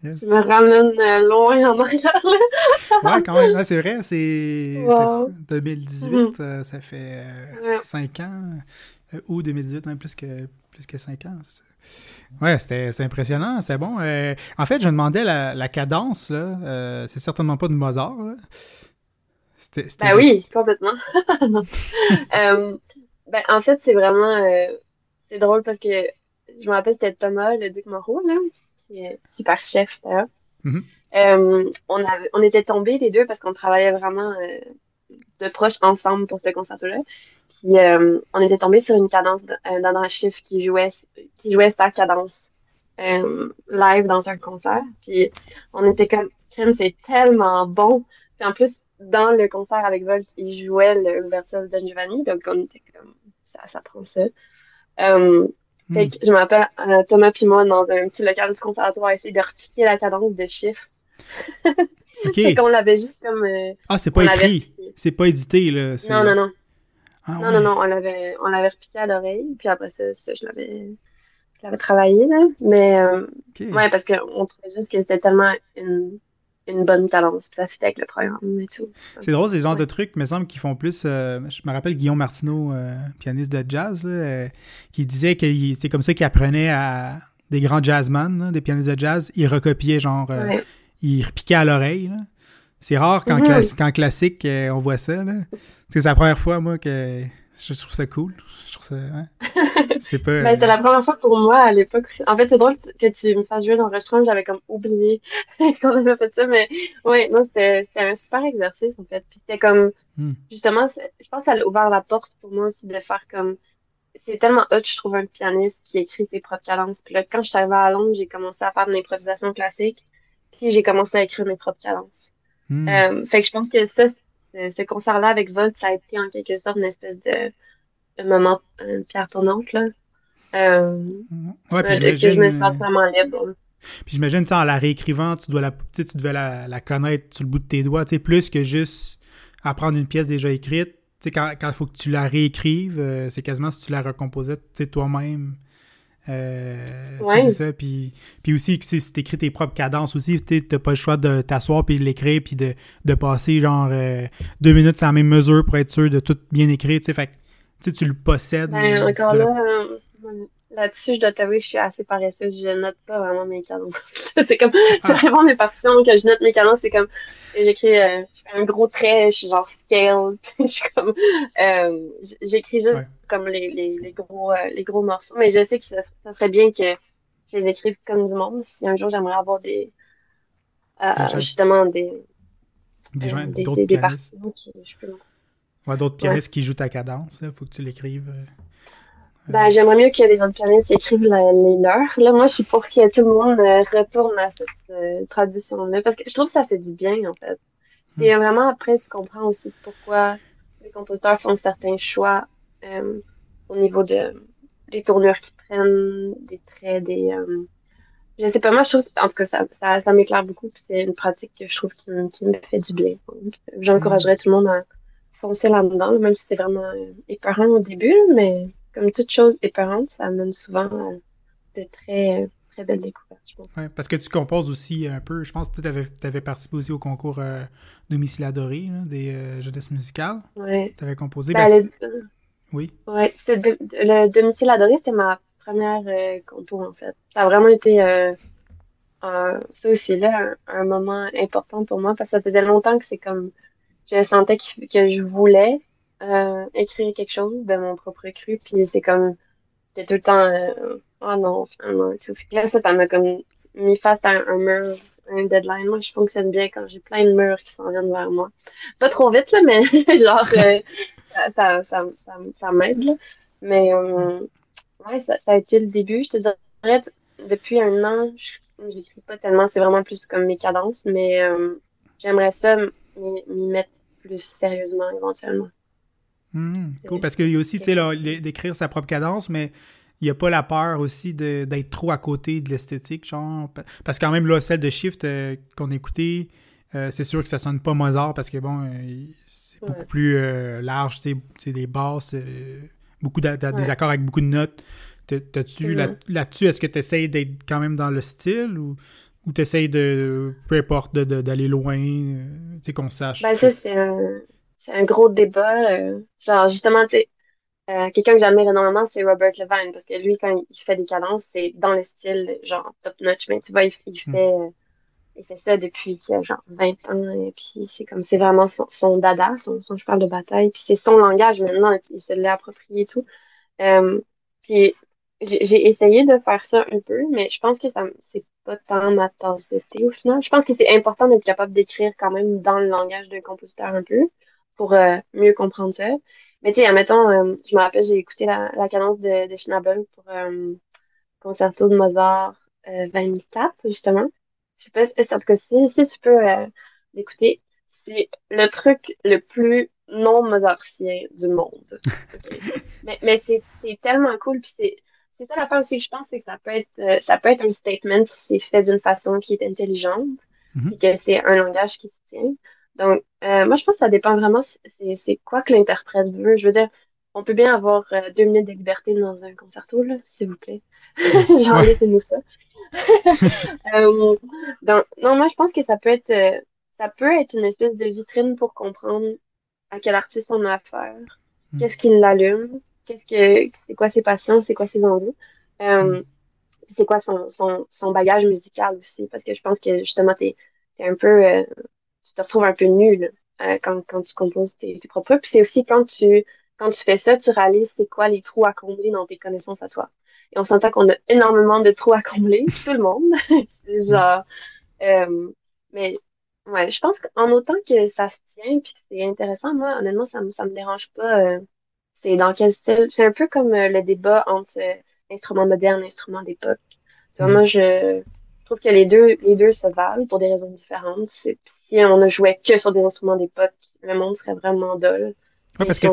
B: Tu me ramènes euh, loin en arrière.
A: ouais, quand même. c'est vrai, c'est 2018, mm-hmm. euh, ça fait 5 euh, ans. ou 2018, même plus que, plus que 5 ans. Ouais, c'était impressionnant, c'était bon. en fait, je me demandais la, cadence, là. c'est certainement pas de Mozart, là.
B: Ben oui, complètement. ben, en fait, c'est vraiment... c'est drôle parce que je me rappelle, c'était Thomas, le Duc Moreau, là, qui est super chef, d'ailleurs.
A: Mhm.
B: Euh, on, avait, on était tombés les deux parce qu'on travaillait vraiment euh, de proche ensemble pour ce concerto-là. Puis euh, on était tombés sur une cadence d'un chiffre qui jouait, qui jouait sa cadence live dans un concert. Puis on était comme, c'est tellement bon. Puis en plus, dans le concert avec Volt, il jouait l'ouverture de Giovanni, donc on était comme, ça, ça prend ça. Fait hmm. que je m'appelle Thomas puis moi dans un petit local du conservatoire essayer de repiquer la cadence de chiffres qu'on l'avait juste comme. Euh,
A: ah, c'est pas écrit. C'est pas édité, là.
B: Non, non, non. Ah, non, non, non, on l'avait, on l'avait repiqué à l'oreille, puis après ça, je l'avais, je l'avais travaillé, là. Mais, euh, ouais, parce qu'on trouvait juste que c'était tellement une, une bonne cadence, ça fitait avec le programme et tout.
A: C'est drôle, ces genres de trucs, me semble, qu'ils font plus. Euh, je me rappelle Guillaume Martineau, pianiste de jazz, là, qui disait que c'est comme ça qu'il apprenait à des grands jazzmen, des pianistes de jazz. Il recopiait, genre, il repiquait à l'oreille. C'est rare quand, quand classique, euh, on voit ça. C'est la première fois, moi, que je trouve ça cool. Je trouve ça.
B: C'est pas. Ben, c'est la première fois pour moi à l'époque. En fait, c'est drôle que tu me fasses jouer dans le restaurant. J'avais comme oublié qu'on avait fait ça. Mais oui, non, c'était un super exercice, en fait. Puis c'était comme. Hmm. Justement, je pense que ça a ouvert la porte pour moi aussi de faire comme. C'est tellement hot, je trouve, un pianiste qui écrit ses propres cadences. Puis là, quand je suis arrivée à Londres, j'ai commencé à faire de l'improvisation classique. Puis j'ai commencé à écrire mes propres cadences. Euh, fait que je pense que ça, ce, concert-là avec Volt, ça a été en quelque sorte une espèce de, moment, une pierre tournante, là. Euh,
A: ouais, puis
B: que je me sens vraiment libre.
A: Puis j'imagine, en la réécrivant, tu dois la, tu devais la, connaître sur le bout de tes doigts, plus que juste apprendre une pièce déjà écrite. Tu sais, quand il faut que tu la réécrives, euh, c'est quasiment si tu la recomposais toi-même. Euh, c'est ça. Puis, puis aussi, si tu écris tes propres cadences aussi, tu n'as pas le choix de t'asseoir puis de l'écrire puis de, de, passer genre euh, deux minutes sur la même mesure pour être sûr de tout bien écrire. Fait tu le possèdes.
B: Ben, encore là, euh, là-dessus, je dois t'avouer, je suis assez paresseuse. Je note pas vraiment mes cadences. c'est comme, tu réponds mes partitions que je note mes cadences, c'est comme, j'écris euh, un gros trait, je suis genre scale. je suis comme, euh, j'écris juste comme les, les, les gros, euh, les gros morceaux. Mais je sais que ça, ça, serait bien que je les écrive comme du monde. Si un jour j'aimerais avoir des, euh, justement des,
A: des, gens, des, d'autres pianistes. Qui, je peux... ouais, d'autres pianistes qui jouent ta cadence. Il faut que tu l'écrives.
B: Ben, j'aimerais mieux que les autres pianistes écrivent les leurs. Là, moi, je suis pour que tout le monde euh, retourne à cette euh, tradition-là. Parce que je trouve que ça fait du bien, en fait. Et hmm. vraiment, après, tu comprends aussi pourquoi les compositeurs font certains choix euh, au niveau de des tournures qu'ils prennent, des traits, des. je sais pas, moi, je trouve, en tout cas, ça, ça, ça m'éclaire beaucoup. C'est une pratique que je trouve qui, qui me fait du bien. J'encouragerais tout le monde à foncer là-dedans, même si c'est vraiment épeurant au début, mais comme toute chose épeurante, ça amène souvent à de très, très belles découvertes.
A: Oui, parce que tu composes aussi un peu. Je pense que tu avais, participé aussi au concours euh, Domicile Adoré des euh, jeunesses musicales.
B: Oui.
A: Tu avais composé.
B: Ben, ben Oui. Oui, le Domicile Adoré, c'est ma première euh, compo, en fait. Ça a vraiment été. Euh, ça aussi, là, un, moment important pour moi parce que ça faisait longtemps que c'est comme. Je sentais que je voulais euh, écrire quelque chose de mon propre cru, puis c'est comme, c'est tout le temps, euh, oh non, finalement, tout. là, ça, ça m'a comme mis face à un, mur, un deadline. Moi, je fonctionne bien quand j'ai plein de murs qui s'en viennent vers moi. Pas trop vite, là, mais genre, euh, ça, ça, ça, ça, m'aide, là. Mais, euh, ouais, ça, a été le début. Je te dirais, depuis un an, j'écris pas tellement, c'est vraiment plus comme mes cadences, mais j'aimerais ça m'y mettre plus sérieusement éventuellement.
A: Hmm, cool, parce qu'il y a aussi, tu sais, d'écrire sa propre cadence, mais il n'y a pas la peur aussi d'être trop à côté de l'esthétique, genre. Parce que quand même, là, celle de Shift euh, qu'on a écouté, euh, c'est sûr que ça sonne pas Mozart parce que, bon, euh, c'est beaucoup plus large, tu sais, des basses, beaucoup des accords avec beaucoup de notes. T'as-tu, mm-hmm. là-dessus, est-ce que tu essaies d'être quand même dans le style ou, ou tu essaies de, peu importe, d'aller loin, tu sais, qu'on sache?
B: Ben, ça, c'est un c'est un gros débat. Euh, genre, justement, tu sais, euh, quelqu'un que j'admire énormément, c'est Robert Levine, parce que lui, quand il fait des cadences, c'est dans le style, genre, top-notch, mais tu vois, il, hmm. fait... Euh, il fait ça depuis qu'il a genre 20 ans, et puis c'est comme, c'est vraiment son, dada, son, son cheval de bataille, puis c'est son langage maintenant, et puis il se l'est approprié et tout. puis j'ai essayé de faire ça un peu, mais je pense que ça c'est pas tant ma tasse de thé au final. Je pense que c'est important d'être capable d'écrire quand même dans le langage d'un compositeur un peu pour euh, mieux comprendre ça. Mais tu sais, admettons, euh, je me rappelle, j'ai écouté la, la cadence de, de pour euh, concerto de Mozart 24, justement. Je sais pas si, en tout cas, si, si tu peux l'écouter, c'est le truc le plus non mozartien du monde. mais mais c'est tellement cool, puis c'est c'est ça l'affaire aussi, je pense, c'est que ça peut être, euh, ça peut être un statement si c'est fait d'une façon qui est intelligente
A: Mhm.
B: et que c'est un langage qui se tient. Donc, euh, moi, je pense que ça dépend vraiment, c'est quoi que l'interprète veut. Je veux dire, on peut bien avoir euh, deux minutes de liberté dans un concerto, là, s'il vous plaît. Genre, laissez-nous ça. Euh, donc, non, moi, je pense que ça peut être, ça peut être une espèce de vitrine pour comprendre à quel artiste on a affaire,
A: Mm.
B: qu'est-ce qui l'allume, qu'est-ce que, c'est quoi ses passions, c'est quoi ses envies,
A: Mm.
B: c'est quoi son, son, son bagage musical aussi, parce que je pense que justement, t'es, t'es un peu, tu te retrouves un peu nul quand, quand tu composes tes, tes propres trucs. Puis c'est aussi quand tu, quand tu fais ça, tu réalises c'est quoi les trous à combler dans tes connaissances à toi. Et on s'entend qu'on a énormément de trous à combler, tout le monde. c'est genre, euh, mais ouais, je pense qu'en autant que ça se tient puis que c'est intéressant, moi, honnêtement, ça me, ça me dérange pas. euh, c'est dans quel style. C'est un peu comme euh, le débat entre euh, instruments modernes et instruments d'époque. Tu vois,
A: Mm.
B: moi, je trouve que les deux, les deux se valent pour des raisons différentes. Si on ne jouait que sur des instruments d'époque, le monde serait vraiment dole.
A: Ouais,
B: Et
A: parce
B: si
A: que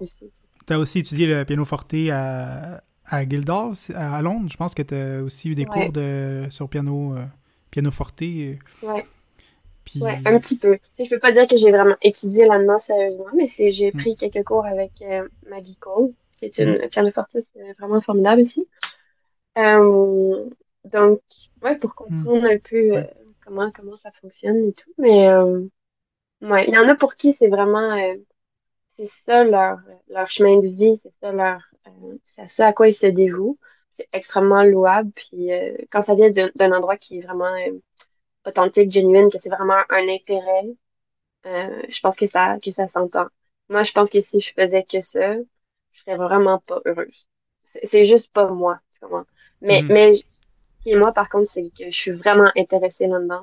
B: aussi.
A: as aussi étudié le piano forte à, à Guildhall, à Londres. Je pense que tu as aussi eu des
B: Ouais.
A: cours de, sur piano, euh, piano forte. euh. Puis,
B: Ouais, un petit peu. Tu sais, je peux pas dire que j'ai vraiment étudié là-dedans sérieusement, mais j'ai
A: Mm.
B: pris quelques cours avec euh, Maggie Cole, qui est
A: Mm.
B: une pianofortiste euh, vraiment formidable. Euh, donc, ouais, pour comprendre un peu euh,
A: Ouais.
B: comment comment ça fonctionne et tout. Mais euh, ouais, il y en a pour qui c'est vraiment euh, c'est ça leur leur chemin de vie, c'est ça leur c'est à ça à quoi ils se dévouent. C'est extrêmement louable. Puis euh, quand ça vient d'un d'un endroit qui est vraiment authentique, genuine, que c'est vraiment un intérêt. Euh, je pense que ça, que ça s'entend. Moi, je pense que si je faisais que ça, je serais vraiment pas heureuse. C'est juste pas moi, tu comprends? Mais,
A: Mhm.
B: mais qui est moi, par contre, c'est que je suis vraiment intéressée là-dedans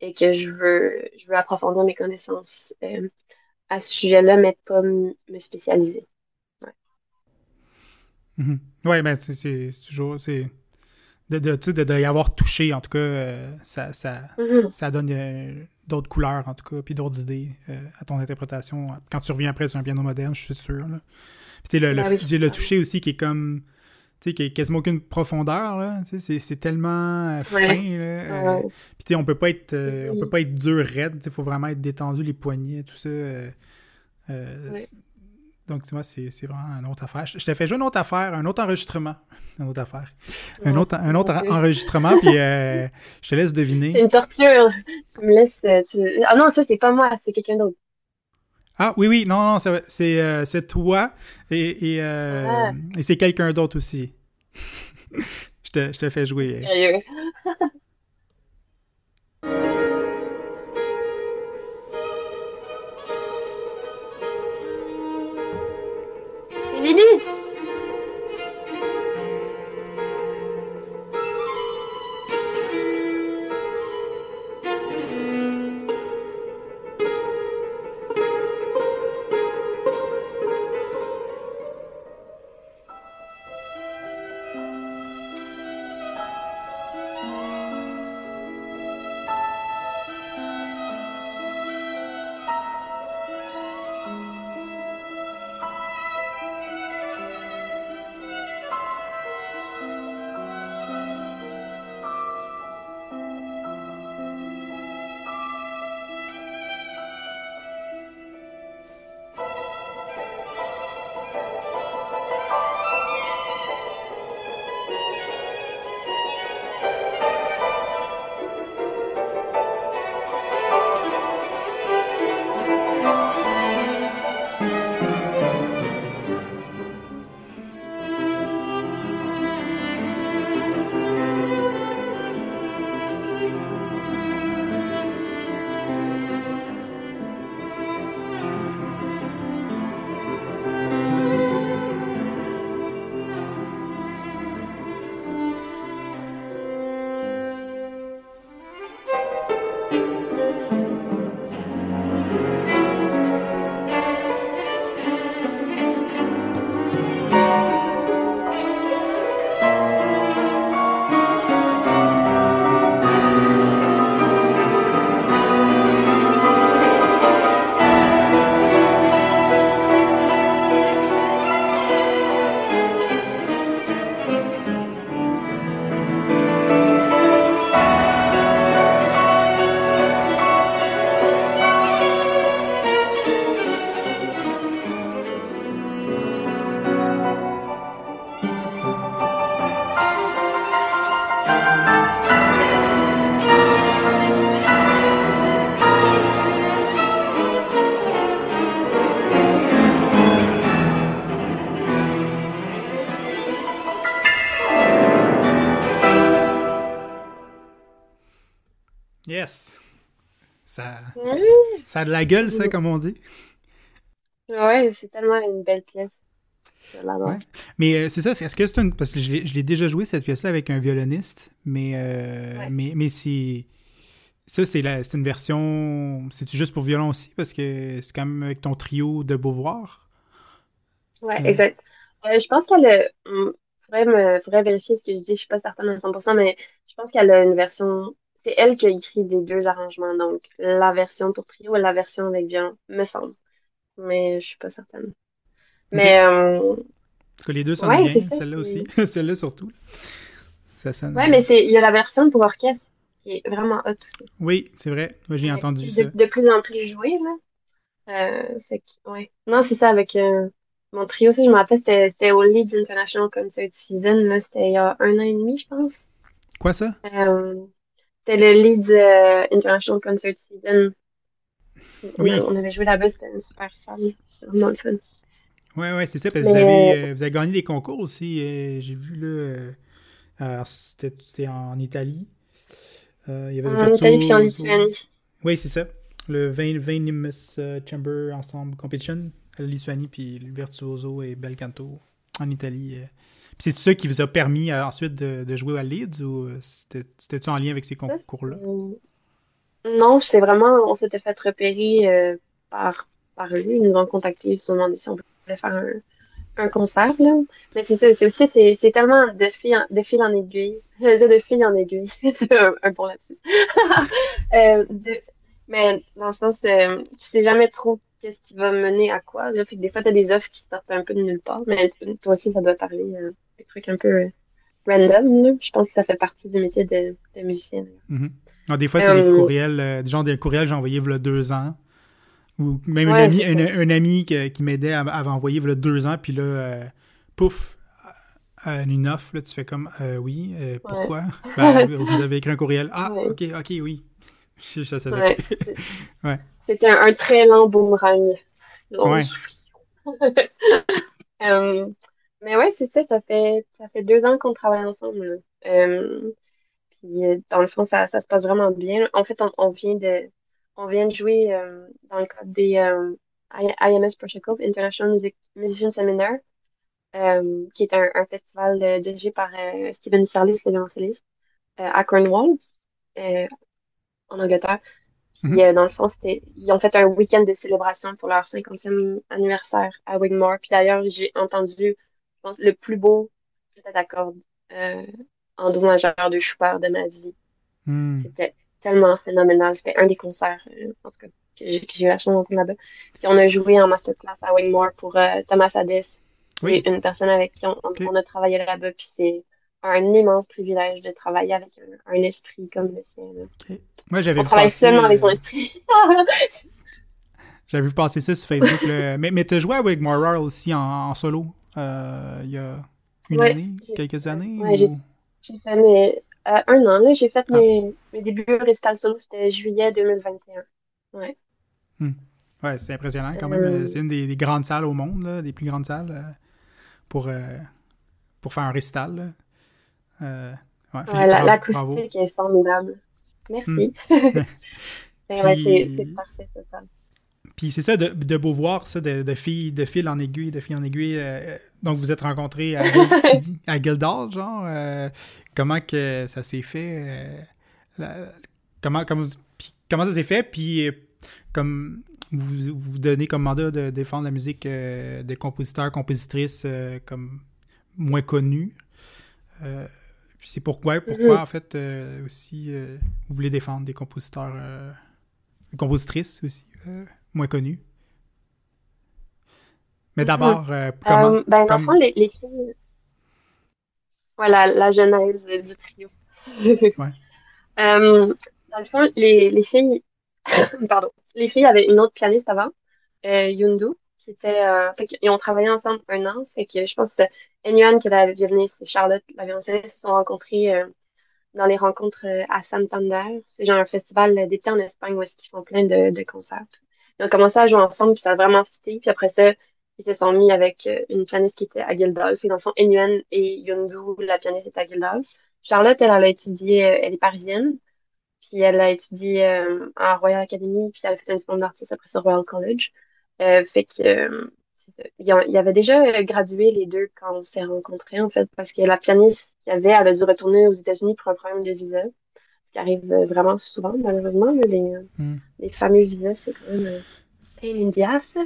B: et que je veux, je veux approfondir mes connaissances euh, à ce sujet-là, mais pas me spécialiser. Ouais.
A: Mhm. Ouais, ben c'est- toujours. c'est De, de, de, de y avoir touché, en tout cas, euh, ça, ça,
B: Mhm.
A: ça donne euh, d'autres couleurs, en tout cas, puis d'autres idées à ton interprétation. Quand tu reviens après sur un piano moderne, je suis sûr. Là. Puis le, le,
B: Ben oui.
A: j'ai le toucher aussi qui est comme. Tu sais, qui est quasiment aucune profondeur, là. Tu sais, c'est- c'est tellement euh, fin,
B: Ouais.
A: là. euh,
B: Ouais.
A: Puis tu sais, on peut pas être, euh, on
B: Mhm.
A: peut pas être dur, raide. Il faut vraiment être détendu, les poignets, tout ça. euh,
B: Ouais.
A: c'est- Donc, tu vois, c'est c'est vraiment une autre affaire. Je je t'ai fait jouer une autre affaire, un autre enregistrement. Une autre affaire. Un autre, un autre enregistrement, puis je te laisse
B: C'est
A: deviner.
B: une torture. Tu me laisses. tu- Ah non, ça, c'est pas moi, c'est quelqu'un d'autre.
A: Ah oui, oui, non, non, c'est euh, toi et, et, euh,
B: Ah.
A: et c'est quelqu'un d'autre aussi. je, te, je te fais jouer.
B: Sérieux.
A: ça a de la gueule, ça, comme on dit.
B: Ouais, c'est tellement une belle pièce.
A: Ouais. Mais euh, c'est ça, c'est- est-ce que c'est une. Parce que je l'ai déjà joué, cette pièce-là, avec un violoniste, mais, euh,
B: Ouais.
A: mais, mais c'est. Ça, c'est la- c'est une version. C'est-tu juste pour violon aussi? Parce que c'est quand même avec ton trio de Beauvoir.
B: Ouais,
A: Euh,
B: exact. Euh, je pense qu'elle a... faudrait me... faudrait vérifier ce que je dis, je suis pas certaine à 100%, mais je pense qu'elle a une version... C'est elle qui a écrit les deux arrangements, donc la version pour trio et la version avec violon, me semble. Mais je suis pas certaine. Mais euh,
A: Parce que les deux
B: ouais,
A: bien, celle-là aussi. celle-là surtout. Ça sonne.
B: Ouais, mais c'est il y a la version pour orchestre qui est vraiment hot aussi.
A: Oui, c'est vrai. Moi, j'ai entendu ça.
B: de, de plus en plus jouée, là. Euh, fait que, ouais. Non, c'est ça, avec euh, mon trio, ça, je me rappelle, c'était c'était au Leeds International Concert Season, là, c'était il y a un an et demi, je pense.
A: Quoi ça?
B: Euh, c'était le Leeds euh, International Concert Season. On,
A: Oui.
B: on avait joué là-bas, c'était une super salle. C'était vraiment le fun.
A: Ouais, ouais, c'est ça, parce que vous avez,
B: euh,
A: euh, vous avez gagné des concours aussi. j'ai vu, là. c'était en Italie. Euh, il y avait le
B: en Italie puis en. Lituanie.
A: Oui, c'est ça. Le Vein- Veinimus euh, Chamber Ensemble Competition, la Lituanie, puis le Virtuoso et Bel Canto en Italie. euh. C'est ça qui vous a permis euh, ensuite de, de jouer à Leeds ou euh, c'était- c'était-tu en lien avec ces concours-là?
B: Non, c'est vraiment, on s'était fait repérer euh, par, par lui. Ils nous ont contactés, ils se sont demandé si on voulait faire un, un concert, là. Mais c'est ça, c'est aussi, c'est, c'est tellement de fil en, de fil en aiguille. Je de fil en aiguille. C'est un, un bon lapsus. Euh, de- mais dans le sens, euh, tu sais jamais trop qu'est-ce qui va mener à quoi. Là, fait que des fois, t'as des offres qui sortent un peu de nulle part. Mais tu toi aussi, ça doit parler euh, des trucs un peu euh, random, là. Je pense que ça fait partie du métier de, de musicien.
A: Mhm. Ah, des fois, c'est des
B: Euh,
A: courriels, euh, des genre des courriels que j'ai envoyés il y a deux ans. Ou même un
B: Ouais,
A: ami,
B: ça.
A: qui, m'aidait à, à envoyer il y a deux ans, puis là, pouf, une offre, là, tu fais comme, euh, oui, euh, pourquoi? Ben, vous avez écrit un courriel. Ah,
B: Ouais.
A: ok, ok, oui. Je, savais.
B: Ouais. C'était un, un très lent boomerang. Long.
A: Ouais.
B: Mais ouais, c'est ça, ça fait, ça fait deux ans qu'on travaille ensemble. Euh, puis euh, dans le fond, ça, ça se passe vraiment bien. En fait, on, on vient de, on vient de jouer euh, dans le cadre des euh, IMS Project Group, International Music, Musician Seminar, qui est un, un festival dirigé par Steven Sarlis, le violoncelliste, à Cornwall, en Angleterre. Puis,
A: Mhm.
B: dans le fond, ils ont fait un week-end de célébration pour leur 50e anniversaire à Wigmore. Puis d'ailleurs, j'ai entendu, pense, le plus beau quintet à cordes euh, en do majeur de Schubert de ma vie.
A: Hmm.
B: C'était tellement phénoménal. C'était un des concerts, euh, que j'ai que j'ai eu la chance d'entendre là-bas. Puis on a joué en masterclass à Wigmore pour euh, Thomas Hadès,
A: Oui.
B: une personne avec qui on, on-
A: Ok.
B: on a travaillé là-bas. Puis c'est un immense privilège de travailler avec un, un esprit comme le sien.
A: Moi, j'avais
B: On travaille seulement avec son esprit.
A: J'avais vu passer ça sur Facebook. là. Mais, mais tu as joué avec Moral aussi en, en solo? Euh, il y a une
B: Ouais,
A: année, quelques années?
B: ouais, j'ai-
A: ou-
B: J'ai fait mes, euh, un an, là, j'ai fait
A: Ah.
B: mes, mes débuts récital solo, c'était juillet 2021. Ouais.
A: Ouais, c'est impressionnant quand même.
B: Euh,
A: C'est une des, des grandes salles au monde, là, des plus grandes salles euh, pour, euh, pour faire un récital. là. Euh, ouais,
B: l'acoustique est formidable. Merci. Ouais, c'est parfait.
A: Puis c'est ça, de, de beau voir ça, de, de, fil, de fil en aiguille, de fil en aiguille. euh, donc vous êtes rencontrés à, à Guildhall, genre. euh, comment que ça s'est fait? euh, la- comment, comment, puis comment ça s'est fait? Puis comme vous vous donnez comme mandat de défendre la musique euh, des compositeurs, compositrices comme moins connus. Puis c'est pourquoi, pourquoi
B: Mhm.
A: en fait aussi vous voulez défendre des compositeurs, des compositrices aussi moins connues. Mais d'abord, euh, comment,
B: Euh, ben, dans le
A: comme-
B: fond, les, les filles. Voilà, la genèse du trio.
A: Ouais.
B: Euh, dans le fond, les, les filles. Pardon. Les filles avaient une autre pianiste avant, euh, Yundu, qui était. Euh, fait qu'ils ont travaillé ensemble un an. Fait que je pense que Enyuan, qui violoniste, et Charlotte, la violoncelliste, se sont rencontrés euh, dans les rencontres euh, à Santander. C'est genre un festival d'été en Espagne où qu'ils font plein de, de concerts. Ils ont commencé à jouer ensemble, puis ça a vraiment fité. Puis après ça, ils se sont mis avec euh, une pianiste qui était à Guildhall. Et dans le fond, Enyuan et Yundu, la pianiste, était à Guildhall. Charlotte, elle, a étudié, euh, elle est parisienne. Puis elle a étudié euh, à Royal Academy, puis elle a fait un diplôme d'artiste après sur Royal College. Euh, fait que euh, il y avait déjà gradué les deux quand on s'est rencontrés, en fait, parce que la pianiste qu'il y avait, elle a dû retourner aux États-Unis pour un problème de visa, qui arrive vraiment souvent, malheureusement. Les,
A: Hmm.
B: les fameux visas, c'est quand même un pain in the ass, là.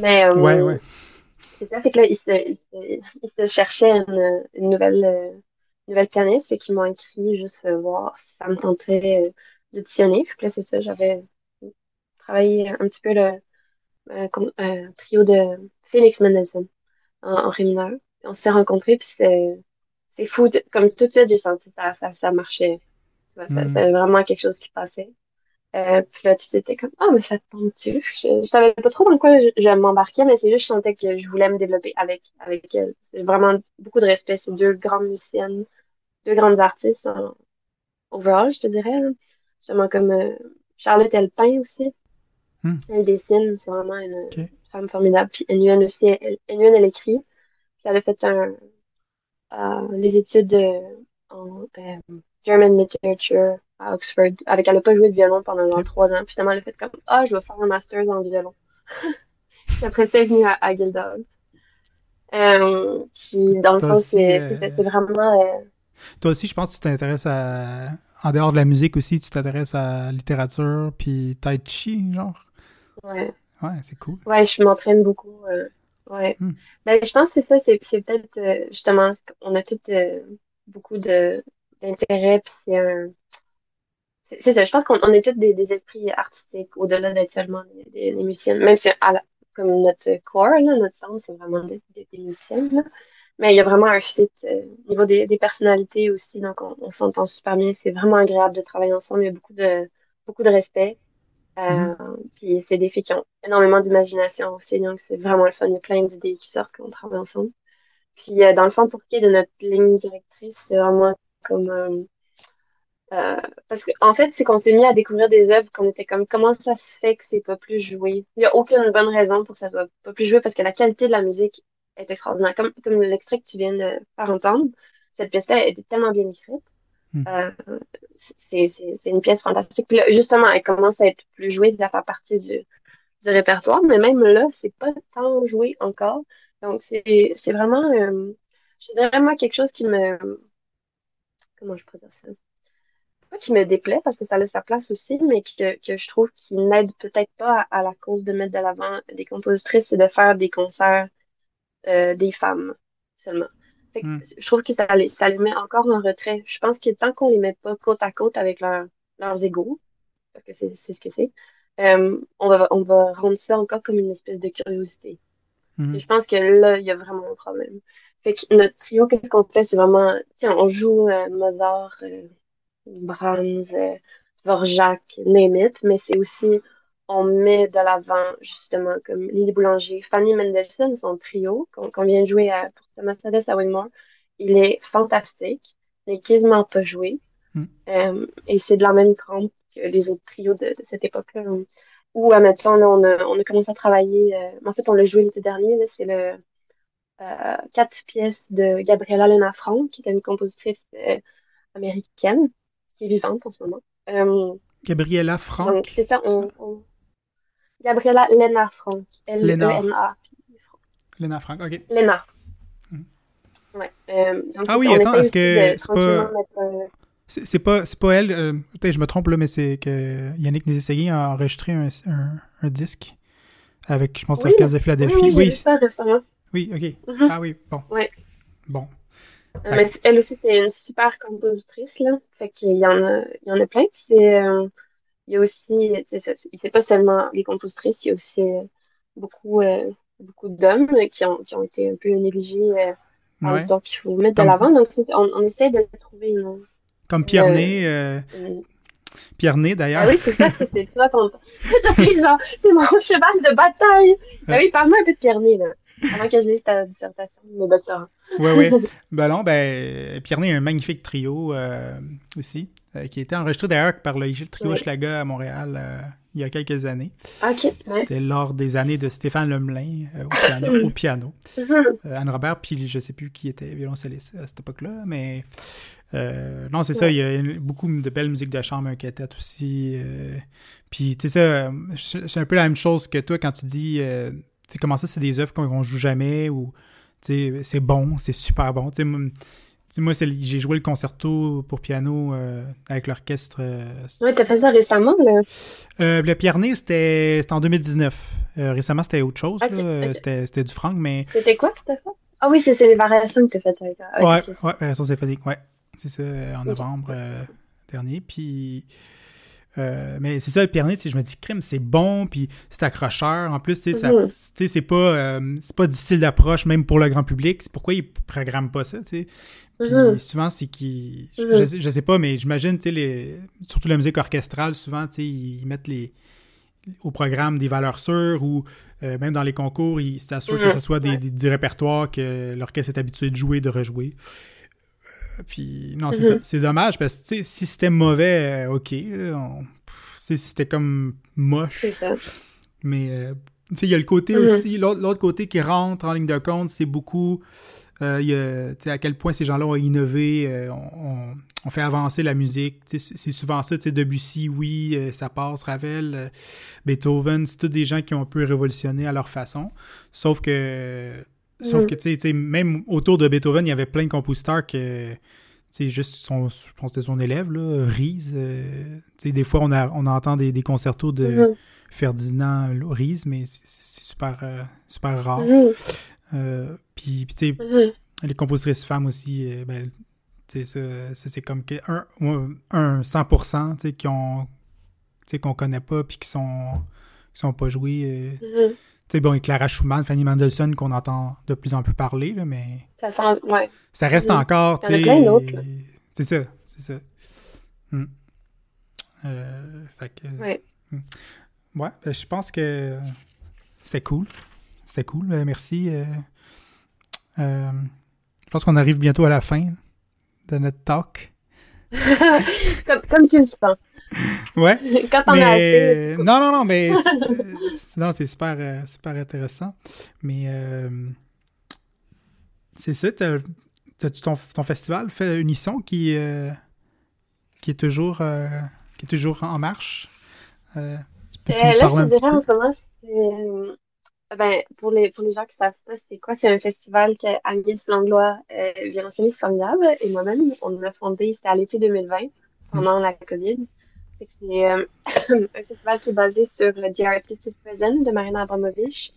B: Mais euh,
A: Ouais, ouais.
B: c'est ça, fait que là, ils se, ils se, ils se cherchaient une, une nouvelle, euh, nouvelle fait qu'ils m'ont écrit juste euh, voir si ça me tentait euh, d'auditionner. Fait que là, c'est ça, j'avais travaillé un petit peu le euh, euh, trio de Félix Mendelssohn en, en ré mineur. On s'est rencontrés, puis c'est fou. Comme tout de suite, j'ai senti que ça, ça, ça marchait.
A: Hmm.
B: c'était vraiment quelque chose qui passait. Euh, puis là, tu étais comme, ah, mais ça te tente-tu? Je, je savais pas trop dans quoi je, je m'embarquais, mais c'est juste, je sentais que je voulais me développer avec, avec elle. C'est vraiment beaucoup de respect. C'est deux grandes musiciennes, deux grandes artistes, en, overall, je te dirais. Justement, comme euh, Charlotte Elpin aussi.
A: Hmm.
B: Elle dessine, c'est vraiment une femme formidable. Puis Nguyen aussi, elle, Nguyen, elle écrit. Puis elle a fait un, euh, les études euh, en German Literature à Oxford. Avec, elle n'a pas joué de violon pendant genre trois ans. Finalement, elle a fait comme Ah, je vais faire un master's en violon. Puis après ça, elle est venue à, à Guildhall. Euh, puis dans le
A: Toi
B: fond, c'est
A: euh,
B: c'est c'est vraiment. euh,
A: Toi aussi, je pense que tu t'intéresses à. En dehors de la musique aussi, tu t'intéresses à littérature puis Tai Chi, genre.
B: ouais.
A: Ouais, c'est cool.
B: Ouais, je m'entraîne beaucoup. euh, ouais.
A: Hmm.
B: Ben, je pense que c'est ça, c'est c'est peut-être euh, justement, on a tous euh, beaucoup de d'intérêt, puis c'est un. C'est c'est ça, je pense qu'on on est tous des, des esprits artistiques, au-delà d'être seulement des, des, des musiciennes, même si à la- comme notre corps, là, notre sens, c'est vraiment des, là. Mais il y a vraiment un fit euh, au niveau des, des personnalités aussi, donc on, on s'entend super bien. C'est vraiment agréable de travailler ensemble. Il y a beaucoup de, beaucoup de respect. Euh, puis c'est des filles qui ont énormément d'imagination aussi, donc c'est vraiment le fun. Il y a plein d'idées qui sortent quand on travaille ensemble. Puis euh, dans le fond, pour ce qui est de notre ligne directrice, c'est vraiment comme euh, euh, parce que en fait, c'est qu'on s'est mis à découvrir des œuvres qu'on était comme comment ça se fait que c'est pas plus joué? Il y a aucune bonne raison pour que ça soit pas plus joué parce que la qualité de la musique est extraordinaire. Comme, comme l'extrait que tu viens de faire entendre, cette pièce-là était tellement bien écrite.
A: Mm.
B: Euh, c'est une pièce fantastique. Puis là, justement, elle commence à être plus jouée, à faire partie du, du répertoire, mais même là, c'est pas tant joué encore. Donc, c'est c'est vraiment, euh, je dirais, moi, quelque chose qui me. Comment je peux dire ça? Pas qui me déplaît parce que ça laisse sa place aussi, mais que, que je trouve qui n'aide peut-être pas à, à la cause de mettre de l'avant des compositrices, c'est de faire des concerts euh, des femmes seulement. Fait que
A: Mm.
B: Je trouve que ça les, ça les met encore en retrait. Je pense que tant qu'on les met pas côte à côte avec leur, leurs égaux, parce que c'est ce que c'est, euh, on va, on va rendre ça encore comme une espèce de curiosité. Et je pense que là, il y a vraiment un problème. Fait que notre trio, qu'est-ce qu'on fait? C'est vraiment, tiens, on joue euh, Mozart, euh, Brahms, euh, Dvorak, name it, mais c'est aussi, on met de l'avant, justement, comme Lily Boulanger, Fanny Mendelssohn, son trio, qu'on vient de jouer à, pour Thomas Stades à Wigmore. Il est fantastique. Il n'est quasiment pas joué.
A: Mm.
B: Euh, et c'est de la même trempe que les autres trios de, de cette époque-là. Ou, admettons, on a, on a commencé à travailler, en fait, on l'a joué l'été dernier, c'est le quatre pièces de Gabriella Lena Frank, qui est une compositrice euh, américaine, qui est vivante en ce moment. Euh,
A: Gabriella
B: donc,
A: Franck.
B: c'est ça, on, on- Gabriella Lena Frank. L-E-N-A.
A: Lena Franck, ok.
B: Lena. Ouais. Euh, donc,
A: Ah oui, attends, est-ce que c'est pas-
B: euh,
A: C'est pas, c'est pas elle, euh, peut-être je me trompe là, mais c'est que Yannick Nézé-Séguin a enregistré un, un, un disque avec, je pense,
B: Oui,
A: l'Orchestre de Philadelphie.
B: oui,
A: Oui,
B: ça récemment.
A: Oui, ok.
B: Mhm.
A: Ah oui, bon.
B: Ouais.
A: Bon.
B: Euh, mais elle aussi, c'est une super compositrice, là. Fait qu'il y en a, il y en a plein. Puis c'est, euh, il y a aussi, c'est pas seulement les compositrices, il y a aussi euh, beaucoup, euh, beaucoup d'hommes qui ont, qui ont été un peu négligés par
A: Ouais.
B: l'histoire qu'il faut mettre de
A: Comme-
B: l'avant. Donc, on, on essaie de trouver une,
A: Comme Pierre Ney,
B: une-
A: Pierre Ney
B: Ah
A: d'ailleurs.
B: oui, c'est ça, c'est c'est ça ton. C'est mon cheval de bataille. Ah oui, parle-moi un peu de Pierre Ney, là. Avant que je lise ta dissertation, mon doctorat.
A: Oui, oui. ben non, ben, Pierre a un magnifique trio euh, aussi, euh, qui a été enregistré d'ailleurs par le, le trio
B: Ouais.
A: Schlager à Montréal euh, il y a quelques années.
B: Ok, nice.
A: C'était lors des années de Stéphane Lemelin au piano. au piano. Anne Robert, puis je sais plus qui était violoncelliste à cette époque-là, mais non, c'est ça, il y a beaucoup de belles musiques de chambre, un quintet aussi. Puis, tu sais, ça, c'est un peu la même chose que toi quand tu dis, sais, comment ça, c'est des œuvres qu'on joue jamais ou, tu c'est bon, c'est super bon. Tu moi, j'ai joué le concerto pour piano avec l'orchestre.
B: ouais, t'as fait ça récemment, là?
A: le Pierné, c'était en 2019. récemment, c'était autre chose. C'était du franc, mais.
B: C'était quoi t'as fait? Ah oui, c'est les variations que t'as faites avec.
A: ouais, ouais, variations symphoniques, ouais. C'est ça, en novembre euh, dernier. Puis. Euh, mais c'est ça, le Piernet, je me dis, crime, c'est bon, puis c'est accrocheur. En plus, mhm. c'est pas, euh, c'est pas difficile d'approche, même pour le grand public. C'est pourquoi ils programment pas ça, tu sais. Puis mhm. souvent, c'est qu'ils. Mhm. Je, sais pas, mais j'imagine, tu sais, surtout la musique orchestrale, souvent, tu sais, ils mettent les, au programme des valeurs sûres ou même dans les concours, ils s'assurent que ce soit des, des, répertoires que l'orchestre est habitué de jouer, de rejouer. Puis non, c'est mhm. C'est dommage parce que si c'était mauvais, euh, ok. si c'était comme moche. Mais euh, il y a le côté mhm. aussi, l'autre côté qui rentre en ligne de compte, c'est beaucoup. Euh, y a, à quel point ces gens-là ont innové, euh, on, fait avancer la musique. C'est souvent ça, Debussy, oui, ça passe, Ravel, Beethoven, c'est tous des gens qui ont un peu révolutionné à leur façon. Sauf que Sauf mm. que, tu sais, même autour de Beethoven, il y avait plein de compositeurs que, tu juste son, je pense son élève, là, Ries. Euh, tu sais, des fois, on, a, on entend des, des concertos de mm-hmm. Ferdinand Ries, mais c'est super, euh, super rare. Mm-hmm. Euh, puis, tu sais, les compositrices femmes aussi, ben, tu sais, ça, c'est comme un, un 100%, tu sais, qu'on connaît pas, puis qui sont, qui sont pas joués sais, bon, Clara Schumann, Fanny Mendelssohn, qu'on entend de plus en plus parler, là, mais.
B: Ça, sent, ouais.
A: ça reste encore, tu
B: sais.
A: C'est ça, c'est ça. Hmm. Euh, fait que.
B: Ouais.
A: Hmm. Ouais, ben, je pense que c'était cool. C'était cool, ben, merci. Euh, euh, je pense qu'on arrive bientôt à la fin de notre talk.
B: comme, comme tu le sens.
A: Ouais.
B: Quand on a assez.
A: Non, non, non, mais. non, c'est super, euh, super intéressant. Mais. Euh, c'est ça, t'as-tu ton, ton, festival, fait Unisson, qui, euh, qui, est toujours, qui est toujours en marche?
B: là, je te dirais en ce moment, c'est. Ben, pour, les, pour les gens qui savent pas, c'est quoi? C'est un festival que Agnès Langlois, violoncelliste formidable, et moi-même, on a fondé, c'était à l'été 2020, pendant la COVID. C'est euh, un festival qui est basé sur The Artist is Present de Marina Abramovic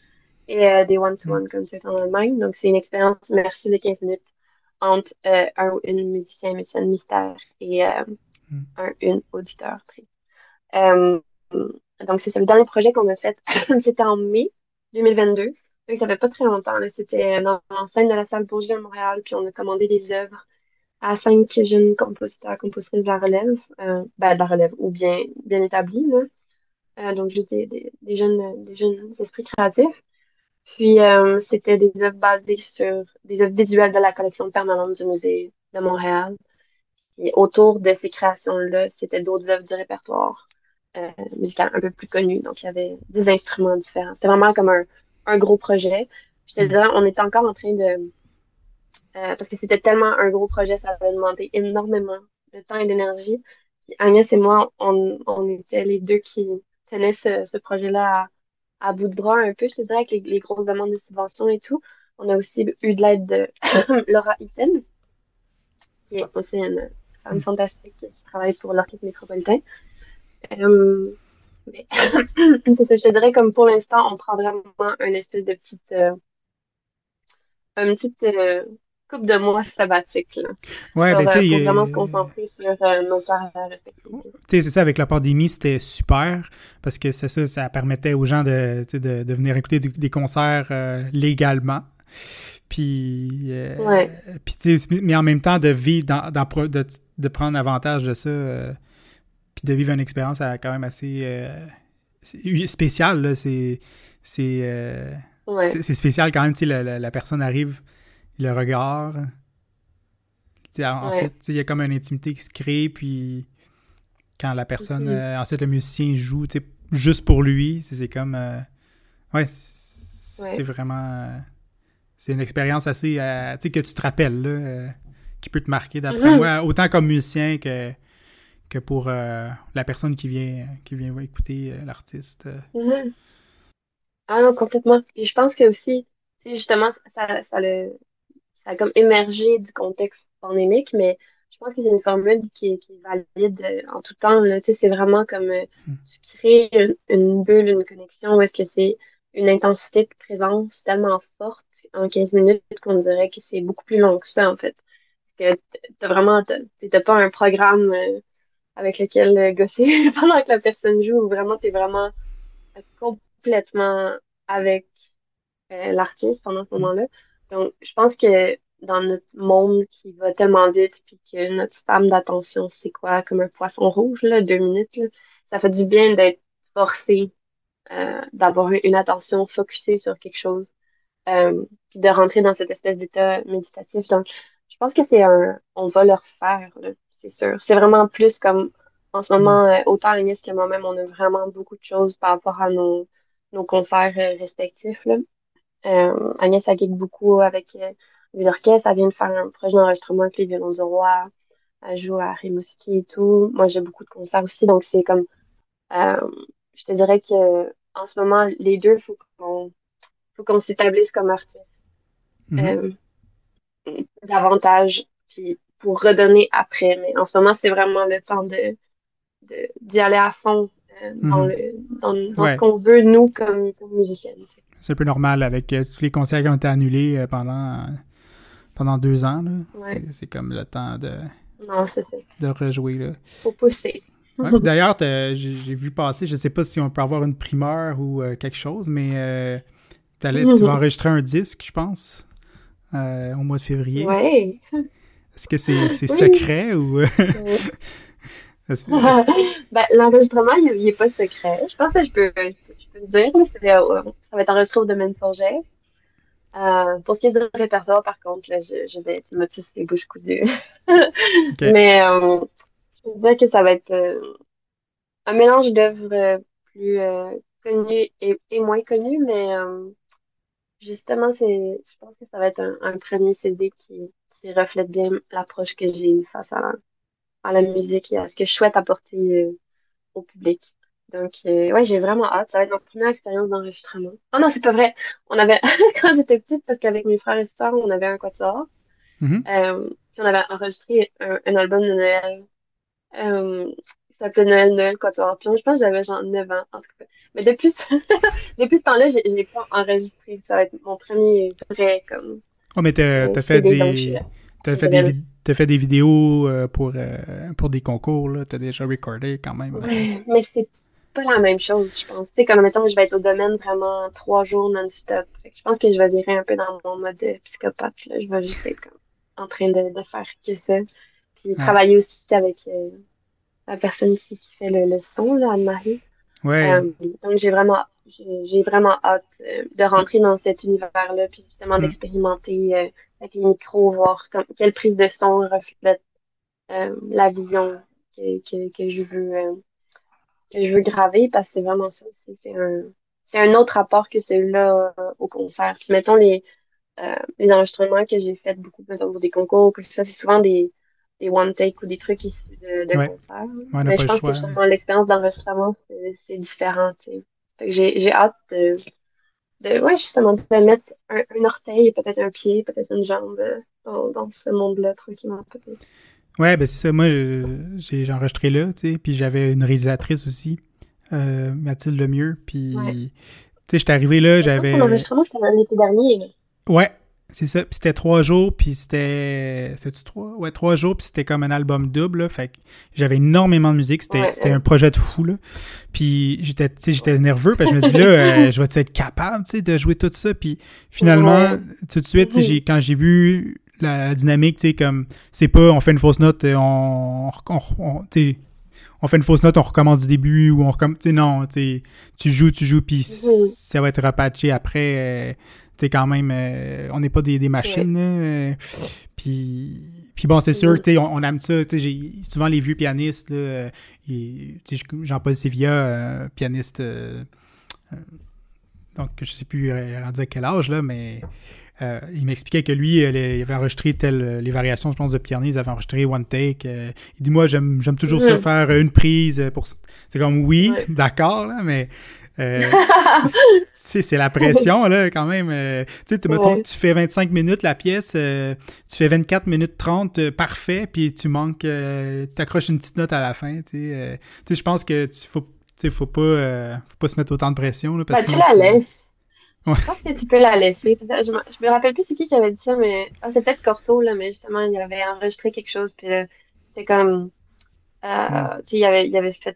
B: et euh, des one-to-one concerts en Allemagne. Donc, c'est une expérience immersive de 15 minutes entre euh, un ou une musicien, musicienne mystère et mm. un une auditeur. donc, c'est le dernier projet qu'on a fait. C'était en mai 2022. Donc, ça fait pas très longtemps. C'était dans scène de la salle Bourget à Montréal. Puis, on a commandé des œuvres à cinq jeunes compositeurs, compositrices de la relève, euh, ben, de la relève ou bien, bien établis, là. Euh, donc, j'étais des, des, jeunes, des jeunes esprits créatifs. Puis, euh, c'était des œuvres basées sur des œuvres visuelles de la collection permanente du musée de Montréal. Et autour de ces créations-là, c'était d'autres œuvres du répertoire euh, musical un peu plus connu. Donc, il y avait des instruments différents. C'était vraiment comme un, un gros projet. Je te dirais, on était encore en train de euh, parce que c'était tellement un gros projet, ça avait demandé énormément de temps et d'énergie. Agnès et moi, on, on, était les deux qui tenaient ce, ce projet-là à, à, bout de bras un peu, je te dirais, avec les, grosses demandes de subventions et tout. On a aussi eu de l'aide de Laura Itten, qui est aussi une femme fantastique qui travaille pour l'Orchestre métropolitain. Euh, c'est ça, je te dirais, comme pour l'instant, on prend vraiment un espèce de petite. Euh, une petite euh, couple de mois sabbatiques. Là,
A: ouais, ben,
B: tu sais. vraiment se concentrer sur euh, nos carrières respectives. Tu
A: sais, c'est ça, avec la pandémie, c'était super parce que c'est ça, ça permettait aux gens de, de, de venir écouter des concerts euh, légalement. Puis, euh,
B: ouais.
A: puis mais en même temps, de vivre, dans, dans de, de, prendre avantage de ça, puis de vivre une expérience quand même assez spéciale. C'est c'est
B: ouais.
A: c'est spécial quand même, tu sais, la, la, personne arrive le regard. Ensuite, il y a comme une intimité qui se crée, puis quand la personne, mm-hmm. euh, ensuite le musicien joue juste pour lui, c'est comme. Euh, ouais, c'est vraiment. c'est une expérience assez. Euh, tu sais, que tu te rappelles, là, qui peut te marquer, d'après moi, autant comme musicien que, que pour la personne qui vient, qui vient écouter l'artiste.
B: Mm-hmm. Ah non, complètement. Et je pense que aussi, justement, ça, ça, le, ça a comme émergé du contexte pandémique, mais je pense que c'est une formule qui est, qui est valide euh, en tout temps. C'est vraiment comme euh, hmm. tu crées une, bulle, une connexion où est-ce que c'est une intensité de présence tellement forte en 15 minutes qu'on dirait que c'est beaucoup plus long que ça, en fait. Parce que t'as vraiment, t'as pas un programme euh, avec lequel gosser pendant que la personne joue, vraiment, t'es vraiment complètement avec l'artiste pendant ce hmm. moment-là. Donc, je pense que dans notre monde qui va tellement vite, puis que notre span d'attention, c'est quoi, comme un poisson rouge, là, deux minutes, ça fait du bien d'être forcé euh, d'avoir une attention focusée sur quelque chose, euh, de rentrer dans cette espèce d'état méditatif. Donc, je pense que c'est un, on va le refaire, c'est sûr. C'est vraiment plus comme, en ce moment, mm. euh, autant Agnès que moi-même, on a vraiment beaucoup de choses par rapport à nos, nos concerts respectifs, là. Agnès, a beaucoup avec des orchestres. Elle vient de faire un projet d'enregistrement avec les violons du roi. Elle joue à Rimouski et tout. Moi, j'ai beaucoup de concerts aussi. Donc, c'est comme. Euh, je te dirais que en ce moment, les deux, il faut qu'on s'établisse comme artiste. Mm-hmm. Euh, davantage. Puis pour redonner après. Mais en ce moment, c'est vraiment le temps de d'y aller à fond euh, dans, mm-hmm. le, dans, ce qu'on veut, nous, comme, comme musiciennes.
A: C'est un peu normal avec tous les concerts qui ont été annulés pendant pendant deux ans. C'est comme le temps de, de rejouer. Là.
B: Faut pousser.
A: D'ailleurs, j'ai vu passer, je sais pas si on peut avoir une primeur ou euh, quelque chose, mais euh, tu vas enregistrer un disque, je pense, euh, au mois de février.
B: Oui.
A: Est-ce que c'est secret ou...
B: ben, L'enregistrement, il n'est pas secret. Je pense que je peux, je peux le dire. ça va être enregistré au domaine projet. Euh, pour ce qui est du répertoire, par contre, là, je, je vais me tuer les bouches cousues. Mais euh, je veux dire que ça va être euh, un mélange d'œuvres plus connues et, et, moins connues, mais justement, c'est, je pense que ça va être un, un premier CD qui, qui, reflète bien l'approche que j'ai face à la, à la musique et à ce que je souhaite apporter au public. Donc, euh, ouais, j'ai vraiment hâte. Ça va être ma première expérience d'enregistrement. Oh non, c'est pas vrai. On avait, quand j'étais petite, parce qu'avec mes frères et sœurs, on avait un quatuor. Mm euh, puis on avait enregistré un, album de Noël. Euh, ça s'appelait Noël, Noël, Quatuor. Puis je pense que j'avais genre 9 ans. En tout cas. Mais depuis ce, depuis ce temps-là, je n'ai pas enregistré. Ça va être mon premier vrai, comme.
A: Oh, mais t'as as fait des. T'as fait, des, as fait des vidéos euh, pour, pour des concours, là. T'as déjà recordé quand même.
B: Ouais, mais c'est pas la même chose, je pense. Tu sais, comme mettons, je vais être au domaine vraiment trois jours non-stop. Je pense que je vais virer un peu dans mon mode psychopathe. Là. Je vais juste être en train de, de, faire que ça. Puis travailler aussi avec euh, la personne qui, qui fait le, le son, là, Anne-Marie.
A: Ouais. Euh,
B: donc j'ai vraiment j'ai vraiment hâte euh, de rentrer dans cet univers-là, puis justement mm. d'expérimenter avec les micros, voir comme, quelle prise de son reflète la vision que, que, que je veux que je veux graver parce que c'est vraiment ça. C'est un, un autre rapport que celui-là euh, au concert. Puis mettons les, euh, les enregistrements que j'ai fait beaucoup plus au des concours, que ça, c'est souvent des, des one take ou des trucs issus de, de concerts. Mais je pense que justement l'expérience d'enregistrement, c'est différent. J'ai hâte de, de, ouais, justement, de mettre un, un orteil, peut-être un pied, peut-être une jambe euh, dans, dans ce monde-là tranquillement peut-être.
A: Ouais, ben c'est ça. Moi, j'ai enregistré là, tu sais, puis j'avais une réalisatrice aussi, euh, Mathilde Lemieux, puis, tu sais, j'étais arrivé là, j'avais...
B: C'était l'été dernier.
A: Ouais, c'est ça. Puis c'était trois jours, puis c'était... C'était-tu trois? Ouais, trois jours, puis c'était comme un album double, là. Fait que j'avais énormément de musique. C'était un projet de fou, là. Puis j'étais, tu sais, j'étais nerveux, parce que je me dis, là, euh, je vais être capable, tu sais, de jouer tout ça? Puis finalement, tout de suite, quand j'ai vu la, dynamique, tu sais, comme, c'est pas, on fait une fausse note, euh, on, on, fait une fausse note, on recommence du début, ou on recommence, tu sais, non, tu tu joues, tu joues, puis ça va être repatché après, euh, tu sais, quand même, euh, on n'est pas des, des machines, là, puis... Puis bon, c'est sûr, on, on aime ça. J'ai souvent les vieux pianistes, Jean-Paul Sévilla, pianiste donc je sais plus rendu à quel âge, là, mais il m'expliquait que lui, il avait enregistré tel, les variations, je pense, de Pierre ils avaient enregistré One Take. il dit, moi, j'aime toujours ça, faire une prise. pour C'est comme, oui, d'accord, là, mais euh, c'est la pression, là, quand même. Euh, tu sais, tu fais 25 minutes la pièce, euh, tu fais 24 minutes 30, parfait, puis tu manques, tu t'accroches une petite note à la fin, tu sais. je pense que tu faut, faut pas, faut pas se mettre autant de pression, là,
B: parce bah, tu la laisses. Je pense que tu peux la laisser. Je me, me rappelle plus c'est qui qui avait dit ça, mais ah, c'est peut-être Corto, là, mais justement, il avait enregistré quelque chose, puis c'est comme, tu sais, il avait, il avait fait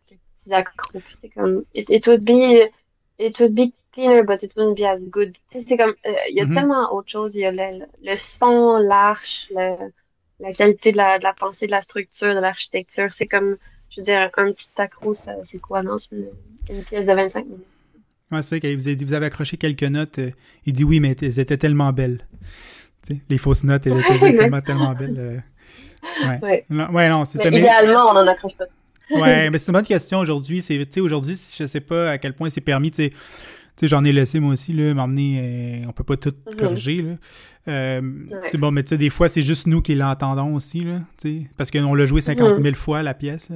B: accro. C'est comme, it, it, would be, it would be cleaner, but it wouldn't be as good. C'est comme, euh, il y a mm-hmm. tellement autre chose. Il y a le, le son, l'arche, la qualité de la, de la pensée, de la structure, de l'architecture. C'est comme, je veux dire, un petit accro, c'est quoi, non? Une, pièce de 25 minutes.
A: Ouais, c'est que vous avez, vous avez accroché quelques notes. Euh, il dit oui, mais elles étaient tellement belles. les fausses notes, elles étaient tellement, tellement belles. Euh, ouais. ouais. Non, ouais, non, c'est ça.
B: Idéalement, on n'en accroche pas
A: ouais, mais c'est une bonne question aujourd'hui. C'est, aujourd'hui, je sais pas à quel point c'est permis. Sais, j'en ai laissé moi aussi, là, m'emmener. Euh, on peut pas tout mhm. corriger, là. Euh, bon, mais tu sais, des fois, c'est juste nous qui l'entendons aussi, là. Parce qu'on l'a joué 50 000 mhm. fois, la pièce.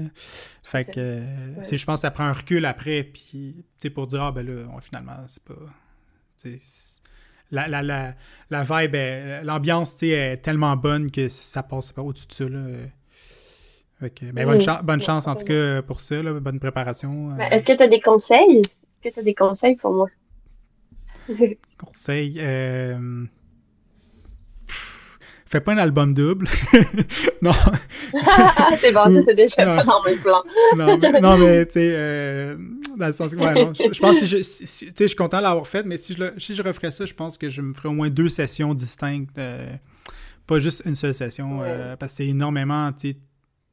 A: Fait que, euh, je pense que ça prend un recul après, puis, tu sais, pour dire, ah, ben là, finalement, c'est pas. La, la, la, la vibe, l'ambiance, tu sais, est tellement bonne que ça passe pas au-dessus de ça, là. Ben, bonne, bonne chance en tout cas pour ça, bonne préparation.
B: Ben, est-ce que tu as des conseils? Est-ce que tu as des conseils pour moi?
A: conseils. Euh... Fais pas un album double. non.
B: c'est bon, ça c'est déjà pas dans mes plans.
A: non, mais, tu sais, euh, dans le sens que, ouais, non, je, pense que je, tu sais, je suis content de l'avoir fait, mais si je, si je referais ça, je pense que je me ferais au moins deux sessions distinctes. Euh, pas juste une seule session, parce que c'est énormément, tu sais,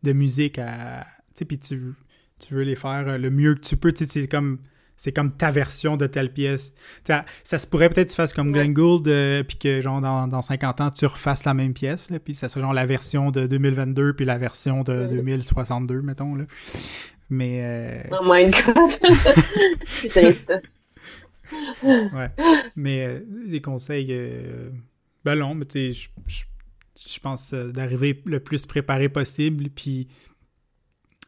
A: de musique à. Tu sais, puis tu, tu veux les faire le mieux que tu peux. Tu sais, c'est comme. C'est comme ta version de telle pièce. Ça, ça se pourrait peut-être que tu fasses comme Glenn Gould, euh, puis que genre dans, dans, 50 ans, tu refasses la même pièce, là, puis ça serait genre la version de 2022, puis la version de 2062, mettons. Là. Mais. Euh...
B: Oh my god!
A: ouais. Mais euh, les conseils. ben non, mais tu sais, je pense, euh, d'arriver le plus préparé possible, puis,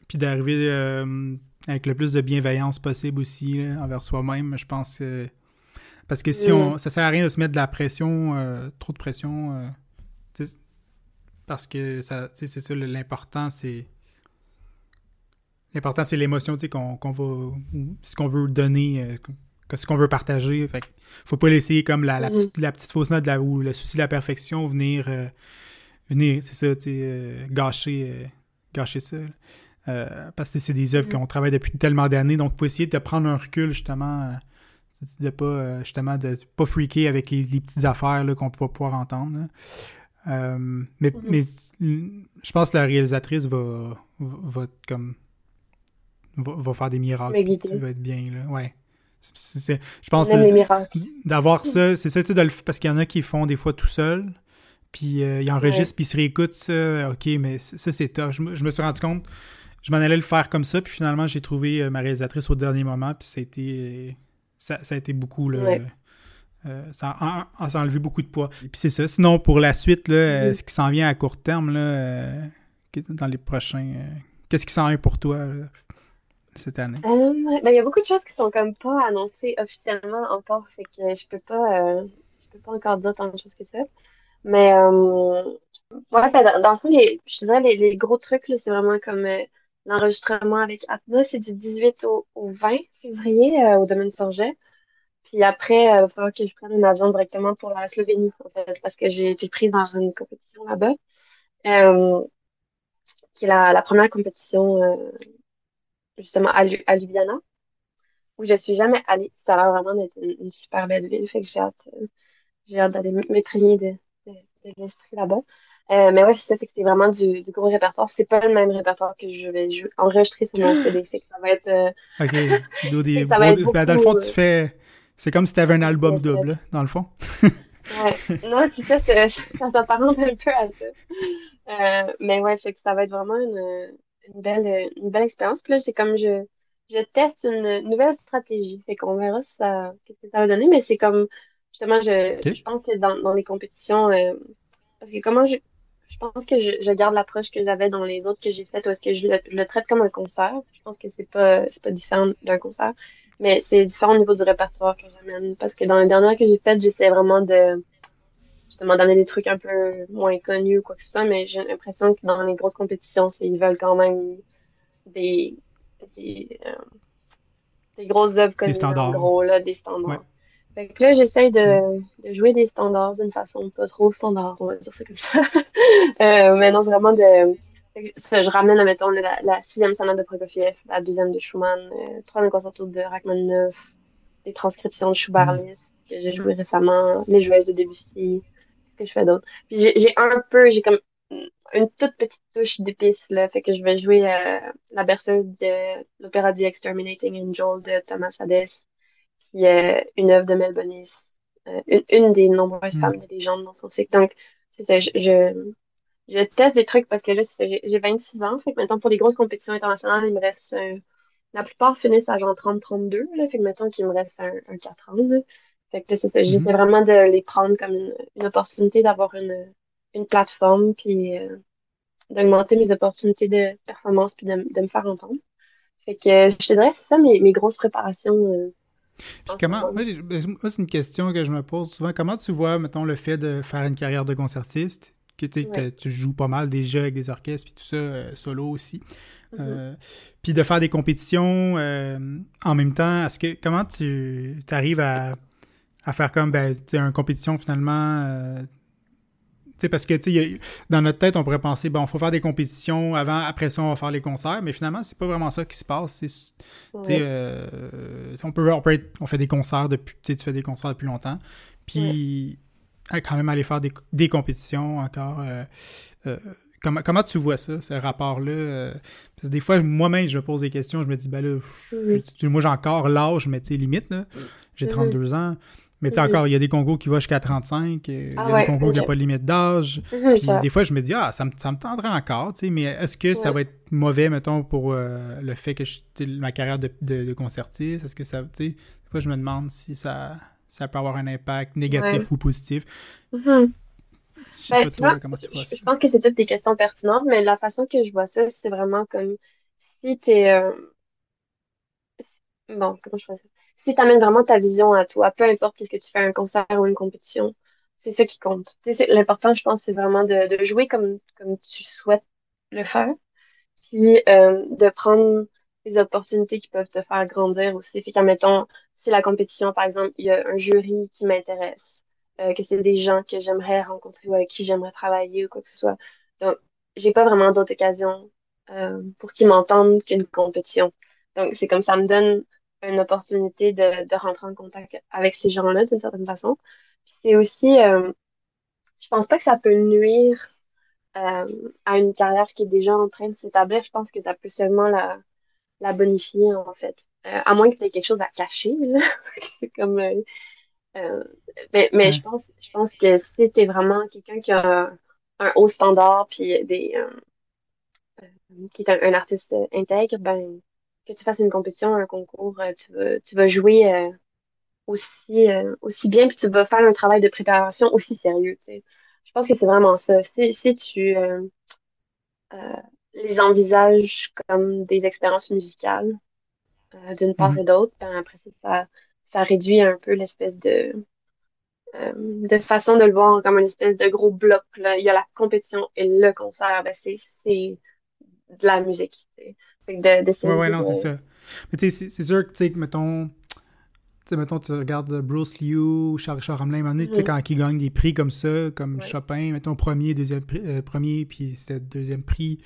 A: puis d'arriver euh, avec le plus de bienveillance possible aussi envers soi-même. Je pense que. Parce que si on. Ça sert à rien de se mettre de la pression, euh, trop de pression. parce que ça, c'est ça, l'important, c'est. L'important, c'est l'émotion qu'on va. Ce qu'on veut donner ce qu'on veut partager. Fait faut pas laisser comme la, la, mm-hmm. petite, la petite fausse note de la, ou le souci de la perfection venir, euh, venir c'est ça, euh, gâcher, euh, gâcher ça. parce que c'est des œuvres mm-hmm. qu'on travaille depuis tellement d'années, donc il faut essayer de prendre un recul justement, de pas justement de pas freaker avec les, petites affaires qu'on va pouvoir entendre. mais, mm-hmm. mais je pense que la réalisatrice va, va, comme va, faire des miracles. Ça va être bien là. Ouais je pense d'avoir ça, c'est ça, de parce qu'il y en a qui font des fois tout seul, puis euh, ils enregistrent, puis ils se réécoutent ça, ok, mais ça c'est top. Je, me suis rendu compte, je m'en allais le faire comme ça, puis finalement j'ai trouvé euh, ma réalisatrice au dernier moment, puis ça a été, ça, a été beaucoup, là, euh, ça, a, enlevé beaucoup de poids. Et puis c'est ça. Sinon, pour la suite, là, mm-hmm. ce qui s'en vient à court terme, là, dans les prochains, qu'est-ce qui s'en vient pour toi? cette année?
B: Euh, ben, il y a beaucoup de choses qui sont comme pas annoncées officiellement encore, fait que je peux pas, euh, je peux pas encore dire tant de choses que ça. Mais euh, ouais, dans, le fond, les, je dirais les, les gros trucs, c'est vraiment comme l'enregistrement avec Atmos, c'est du 18 au, 20 février au domaine Forget. Puis après, il va falloir que je prenne un avion directement pour la Slovénie, parce que j'ai été prise dans une compétition là-bas, qui est la, première compétition justement à, Ljubljana, où je suis jamais allée. Ça a l'air vraiment d'être une, super belle ville, fait que j'ai hâte, euh, hâte d'aller m'étraîner de, de, l'esprit là-bas. Euh, mais ouais, c'est ça, fait que c'est vraiment du, du, gros répertoire. C'est pas le même répertoire que je vais enregistrer sur mon CD, fait que ça va être... Euh,
A: ok, des, ça va être ben, dans le fond, tu fais... C'est comme si tu avais un album double, dans le fond.
B: ouais, non, c'est ça, ça, ça s'apparente un peu à ça. mais ouais, fait que ça va être vraiment une, une belle, une belle expérience. Puis là, c'est comme je, je teste une nouvelle stratégie. Fait qu'on verra si ça, qu'est-ce que ça va donner, mais c'est comme, justement, je, je pense que dans, dans les compétitions, euh, parce que comment je, je pense que je, je garde l'approche que j'avais dans les autres que j'ai faites, ou est-ce que je le, je le traite comme un concert. Je pense que c'est pas, c'est pas différent d'un concert, mais c'est différent au niveau du répertoire que j'amène. Parce que dans les dernières que j'ai faites, j'essayais vraiment de, justement, d'amener des trucs un peu moins connus ou quoi que ce soit, mais j'ai l'impression que dans les grosses compétitions, ils veulent quand même des, des, euh, des grosses œuvres connues,
A: standards.
B: en gros, là, des standards.
A: Ouais.
B: Fait que là, j'essaye de, de jouer des standards d'une façon pas trop standard, on va dire ça comme ça. euh, mais non, vraiment de. ça, je ramène, admettons, la, la sixième sonate de Prokofiev, la deuxième de Schumann, euh, troisième concerto de Rachmaninoff, des transcriptions de Schubert que j'ai joué récemment, les joueuses de Debussy, qu'est-ce que je fais d'autre? Puis j'ai un peu, j'ai comme une toute petite touche d'épices, là, fait que je vais jouer euh, la berceuse de l'opéra The Exterminating Angel de Thomas Hadès qui est une œuvre de Mel Bonis, euh, une, une des nombreuses
A: Mhm.
B: femmes de légende dans son cycle. Donc, c'est ça, je, je, je teste des trucs parce que là, j'ai j'ai 26 ans. Fait que maintenant, pour les grosses compétitions internationales, il me reste. la plupart finissent à genre 30-32. Là, fait que maintenant qu'il me reste un, un 4 ans. Là. Fait que là, c'est ça, j'essaie
A: Mhm.
B: vraiment de les prendre comme une, une opportunité d'avoir une, une plateforme, puis euh, d'augmenter mes opportunités de performance, puis de, de me faire entendre. Fait que je te dirais, c'est ça mes, mes grosses préparations euh,
A: Puis comment, moi, ben, moi, c'est une question que je me pose souvent. Comment tu vois, mettons, le fait de faire une carrière de concertiste, que, tu
B: Ouais.
A: joues pas mal déjà avec des orchestres, puis tout ça, euh, solo aussi,
B: Mhm.
A: euh, puis de faire des compétitions euh, en même temps, est-ce que, comment tu arrives à, à faire comme, ben, une compétition finalement, euh, tu sais, parce que, tu sais, il y a- dans notre tête, on pourrait penser, bon, il faut faire des compétitions avant, après ça, on va faire les concerts, mais finalement, c'est pas vraiment ça qui se passe.
B: Ouais.
A: euh, on peut, on peut être- on fait des concerts depuis, tu fais des concerts depuis longtemps, puis quand même aller faire des, des compétitions encore. euh, euh, comment, comment tu vois ça, ce rapport-là? parce que des fois, moi-même, je me pose des questions, je me dis, ben là,
B: Mhm.
A: je- moi, j'ai encore l'âge, mais tu limite, là. J'ai
B: Mhm.
A: 32 ans. Mais tu
B: Mhm.
A: encore, il y a des concours qui vont jusqu'à 35, euh, il y
B: Ah
A: a
B: ouais,
A: des concours qui n'ont pas de limite d'âge.
B: Mhm,
A: Puis
B: ça-
A: des fois, je me dis, ah, ça me, ça me tendrait encore, tu sais, mais est-ce que ça va être mauvais, mettons, pour euh, le fait que je, tu ma carrière de, de, de concertiste? Est-ce que ça, tu sais, des fois, je me demande si ça, ça peut avoir un impact négatif
B: Ouais.
A: ou positif. Je sais
B: Ben,
A: pas,
B: tu
A: toi,
B: vois,
A: comment tu vois
B: je,
A: ça?
B: je pense que c'est toutes des questions pertinentes, mais la façon que je vois ça, c'est vraiment comme si t'es... euh, Bon, comment je pourrais dire? Si t'amènes vraiment ta vision à toi, peu importe ce que tu fais, un concert ou une compétition, c'est ça qui compte. Tu L'important, je pense, c'est vraiment de, jouer comme, comme tu souhaites le faire, puis euh, de prendre les opportunités qui peuvent te faire grandir aussi. Fait qu'admettons, si la compétition, par exemple, il y a un jury qui m'intéresse, euh, que c'est des gens que j'aimerais rencontrer ou avec qui j'aimerais travailler ou quoi que ce soit. Donc, j'ai pas vraiment d'autres occasions euh, pour qu'ils m'entendent qu'une compétition. Donc, c'est comme ça me donne une opportunité de, de rentrer en contact avec ces gens-là d'une certaine façon. C'est aussi, euh, je pense pas que ça peut nuire euh, à une carrière qui est déjà en train de s'établir, je pense que ça peut seulement la, la bonifier, en fait. Euh, à moins que tu aies quelque chose à cacher. C'est comme... euh, euh, mais, je pense, je pense que si tu es vraiment quelqu'un qui a un haut standard, puis des, qui est un, un artiste intègre, ben, que tu fasses une compétition, un concours, euh, tu vas, tu vas jouer euh, aussi, euh, aussi bien, puis tu vas faire un travail de préparation aussi sérieux, tu sais. Je pense que c'est vraiment ça. Si, si tu, les envisages comme des expériences musicales d'une part
A: Mhm.
B: et d'autre, ben après ça, ça, réduit un peu l'espèce de, euh, de façon de le voir comme une espèce de gros bloc. Là. Il y a la compétition et le concert, ben c'est de la musique. Que de-
A: Ouais, ouais,
B: de...
A: non, c'est ça. Mais tu sais, c'est- sûr que, tu sais, que, mettons, tu sais, mettons, tu regardes Bruce Liu, Charles Richard Ramelin, à un moment donné, tu sais,
B: Mhm.
A: quand ils gagnent des prix comme ça, comme
B: Ouais.
A: Chopin, mettons, premier, deuxième prix, euh, premier, puis c'était deuxième prix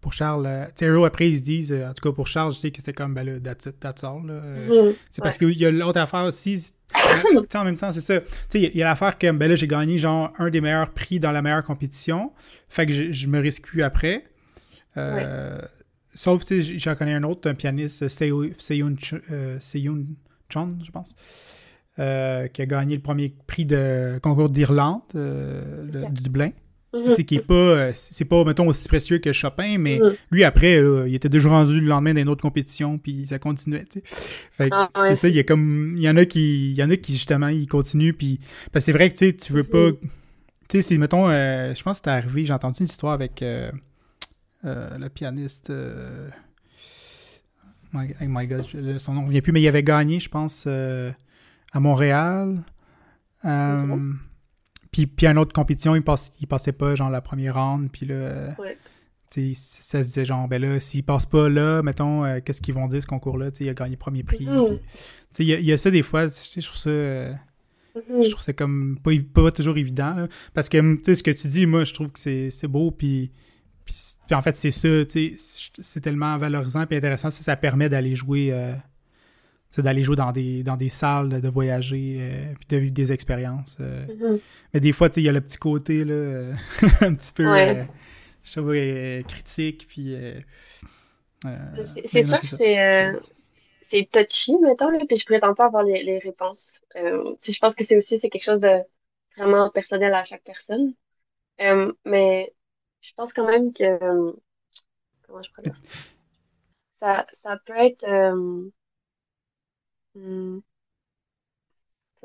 A: pour Charles. euh, tu sais, après, ils se disent, euh, en tout cas, pour Charles, je sais que c'était comme, ben là, that's it, that's all, là.
B: Mhm.
A: c'est parce qu'il y a l'autre affaire aussi. c'est- tu sais, en même temps, c'est ça. Tu sais, il y a- l'affaire que, ben là, j'ai gagné, genre, un des meilleurs prix dans la meilleure compétition. Fait que je, je me risque plus après. Euh, Sauf, tu sais, j'en connais un autre, un pianiste, Ch- euh, Chon, je pense, euh, qui a gagné le premier prix de concours d'Irlande, euh, du Dublin.
B: Mhm.
A: qui est pas, c'est pas, mettons, aussi précieux que Chopin, mais
B: Mhm.
A: lui, après, là, il était déjà rendu le lendemain d'une autre compétition, puis ça continuait. Fait que
B: Ah, ouais,
A: c'est ça, il y a comme, il y en a qui, il y en a qui, justement, ils continuent, puis, parce que c'est vrai que, tu sais, tu veux pas,
B: Mhm.
A: tu sais, c'est, mettons, euh, je pense que c'était arrivé, j'ai entendu une histoire avec le pianiste, euh, my, oh my God, son nom ne revient plus, mais il avait gagné, je pense, euh, à Montréal. Euh, puis, puis à une autre compétition, il, passe, il passait pas, genre, la première round, puis là, euh,
B: Ouais.
A: tu sais, ça se disait, genre, ben là, s'il passe pas là, mettons, euh, qu'est-ce qu'ils vont dire, ce concours-là, il a gagné premier prix. Sais, il y, a- il y a ça des fois, je trouve ça... euh, je trouve ça comme pas, pas toujours évident là. parce que tu sais ce que tu dis moi je trouve que c'est c'est beau puis, puis, puis en fait c'est ça c'est tellement valorisant et intéressant ça, ça permet d'aller jouer euh, d'aller jouer dans des dans des salles de, voyager euh, puis de vivre des expériences euh.
B: Mhm.
A: mais des fois il y a le petit côté là euh, un petit peu
B: Ouais.
A: je trouve critique puis
B: C'est- sûr que c'est c'est touchy, mettons, là, puis je prétends pas avoir les, les réponses. Euh, je pense que c'est aussi c'est quelque chose de vraiment personnel à chaque personne. Euh, mais je pense quand même que euh, comment je dire? Ça? Ça, peut être euh, hmm,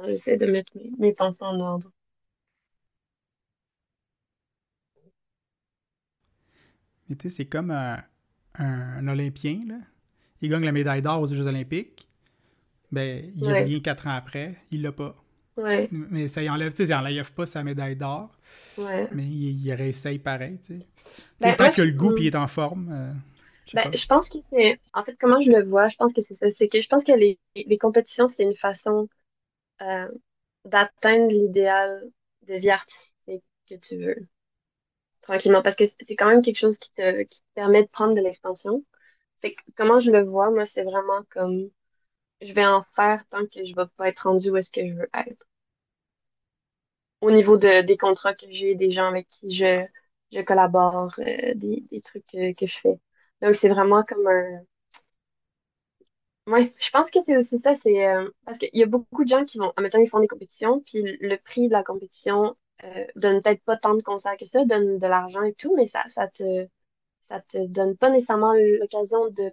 B: j'essaie de mettre mes, mes pensées en ordre.
A: Mais tu sais, c'est comme un, un- un Olympien, là. Il gagne la médaille d'or aux Jeux Olympiques. Ben, il
B: Ouais.
A: revient quatre ans après, il l'a pas.
B: Ouais,
A: Mais ça y enlève, tu sais, ça enlève pas sa médaille d'or,
B: ouais.
A: mais il, il réessaye pareil, tu sais.
B: Ben,
A: tant qu'il a le goût puis il est en forme, euh,
B: Ben, je pense que c'est, en fait, comment je le vois, je pense que c'est ça, c'est que je pense que les, les compétitions, c'est une façon euh, d'atteindre l'idéal de vie artistique que tu veux, tranquillement, parce que c'est c'est quand même quelque chose qui te, qui te permet de prendre de l'expansion. Fait que comment je le vois, moi, c'est vraiment comme, je vais en faire tant que je vais pas être rendu où est-ce que je veux être. Au niveau de, des contrats que j'ai, des gens avec qui je, je collabore, euh, des, des trucs que, je fais. Donc, c'est vraiment comme un, Ouais, je pense que c'est aussi ça, c'est euh, parce qu'il y a beaucoup de gens qui vont, admettons, ils font des compétitions, puis le prix de la compétition euh, donne peut-être pas tant de concerts que ça, donne de l'argent et tout, mais ça, ça te, ça te donne pas nécessairement l'occasion de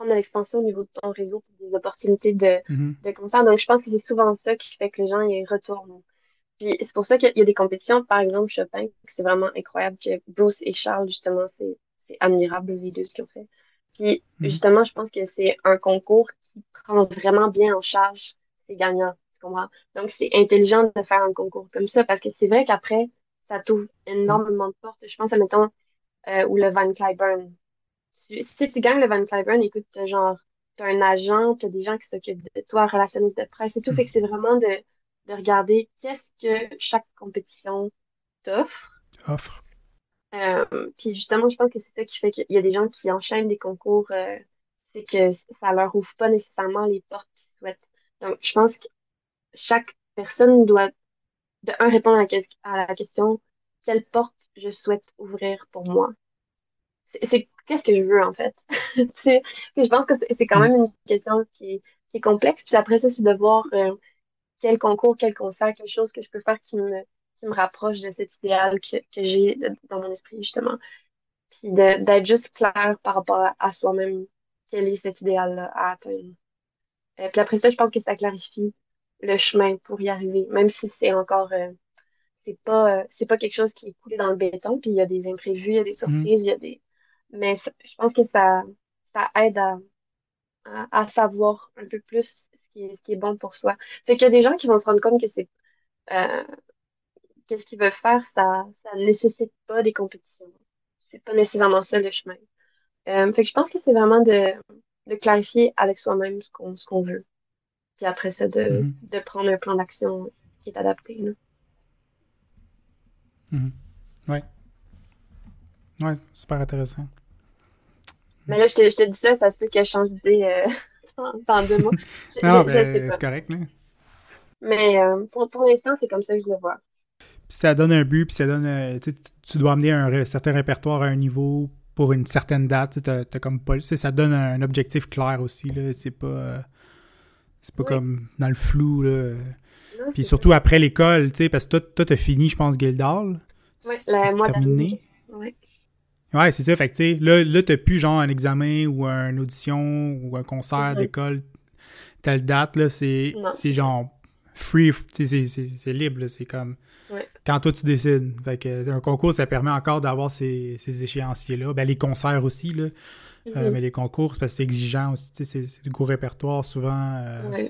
B: prendre de l'expansion au niveau de ton réseau, puis des opportunités de, de concerts. Donc, je pense que c'est souvent ça qui fait que les gens y retournent. Puis c'est pour ça qu'il y a des compétitions, par exemple Chopin, c'est vraiment incroyable que Bruce et Charles, justement, c'est admirable les deux ce qu'ils ont fait. Puis
A: Mhm.
B: justement, je pense que c'est un concours qui prend vraiment bien en charge ses gagnants, tu comprends? Donc c'est intelligent de faire un concours comme ça parce que c'est vrai qu'après, ça t'ouvre énormément de portes. Je pense, admettons, euh, ou le Van Cliburn. Tu- si tu gagnes le Van Cliburn, écoute, t'as genre, t'as un agent, t'as des gens qui s'occupent de toi, relationniste de presse et tout. Fait que c'est vraiment de, de regarder qu'est-ce que chaque compétition t'offre.
A: Offre.
B: Euh, puis justement, je pense que c'est ça qui fait qu'il y a des gens qui enchaînent des concours, euh, c'est que ça leur ouvre pas nécessairement les portes qu'ils souhaitent. Donc, je pense que chaque personne doit, de un, répondre à la, à la question, quelle porte je souhaite ouvrir pour moi? C'est qu'est-ce que je veux en fait? Je pense que c'est quand même une question qui est, qui est complexe. Puis après ça, c'est de voir euh, quel concours, quel concert, quelque chose que je peux faire qui me, qui me rapproche de cet idéal que, que j'ai dans mon esprit, justement. Puis de- d'être juste clair par rapport à, à soi-même, quel est cet idéal-là à atteindre. Euh, puis après ça, je pense que ça clarifie le chemin pour y arriver, même si c'est encore, euh, c'est pas, c'est pas quelque chose qui est coulé dans le béton, puis il y a des imprévus, il y a des surprises, il y a des... Mais ça- je pense que ça, ça aide à, à, à savoir un peu plus ce qui est, ce qui est bon pour soi. Fait qu'il y a des gens qui vont se rendre compte que c'est euh, qu'est-ce qu'ils veulent faire, ça ça nécessite pas des compétitions. C'est pas nécessairement ça le chemin. Euh, fait que je pense que c'est vraiment de, de clarifier avec soi-même ce qu'on qu'on veut. Puis après ça, de,
A: Mhm.
B: de prendre un plan d'action qui est adapté. là.
A: Mhm. Ouais. Ouais, super intéressant.
B: Mais là, je te, je te dis ça, ça se peut que je change d'idée euh, dans, deux mois. Je,
A: Non, ben, c'est correct, là.
B: Mais euh, pour, pour l'instant, c'est comme ça que je le vois.
A: Puis ça donne un but, puis ça donne. euh, tu dois amener un certain répertoire à un niveau pour une certaine date. T'as- t'as comme pas. ça donne un objectif clair aussi. C'est pas. euh, c'est pas
B: Oui.
A: comme dans le flou, là.
B: Non,
A: Puis surtout après l'école, tu sais, parce que toi, t'as fini, je pense, Guildhall.
B: Le mois
A: terminé.
B: Ouais.
A: Ouais, c'est ça. Fait que, tu sais, là, là t'as plus genre un examen ou une audition ou un concert d'école, telle date, là, c'est genre free, c'est libre, c'est comme quand toi tu décides. Fait que un concours, ça permet encore d'avoir ces, ces échéanciers-là. Ben, les concerts aussi, là. Euh, mhm. mais les concours, c'est parce que c'est exigeant aussi, c'est du gros répertoire souvent. Euh,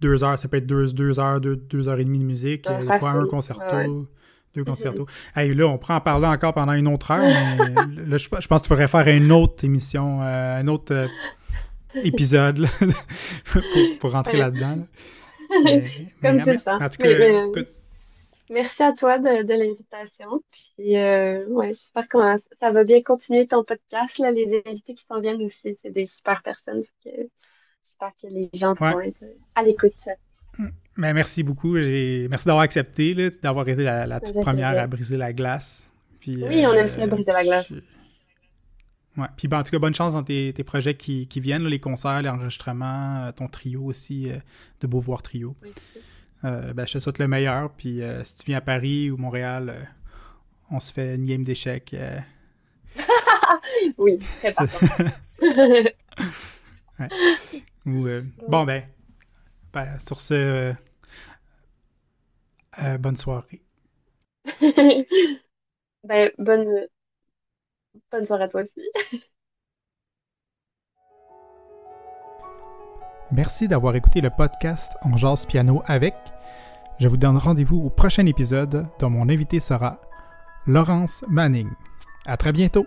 A: deux heures, ça peut être deux, deux heures, deux, deux heures et demie de musique, euh, des fois un concerto. Deux concertos. là, on pourrait en parler encore pendant une autre heure, mais là, je, pense que tu faudrait faire une autre émission, un autre épisode pour, rentrer là-dedans.
B: Comme tu. En tout cas, Merci à toi de, l'invitation. Puis, euh, ouais, j'espère que ça va bien continuer ton podcast. Là. Les invités qui s'en viennent aussi, c'est des super personnes. J'espère que les gens vont être à l'écoute.
A: Mm. Ben, merci beaucoup. Merci d'avoir accepté, d'avoir été la, toute première à briser la glace.
B: oui, on aime bien briser la glace.
A: Ouais. Puis ben, en tout cas, bonne chance dans tes, projets qui, viennent, les concerts, les enregistrements, euh, ton trio aussi, euh, de Beauvoir Trio. Oui, euh, ben, je te souhaite le meilleur. Puis euh, si tu viens à Paris ou Montréal, euh, on se fait une game d'échecs.
B: oui, très
A: ouais. bon, ben, ben, sur ce, bonne soirée.
B: ben, bonne, bonne soirée à toi aussi.
A: Merci d'avoir écouté le podcast On jase piano avec. Je vous donne rendez-vous au prochain épisode dont mon invité sera Laurence Manning. À très bientôt!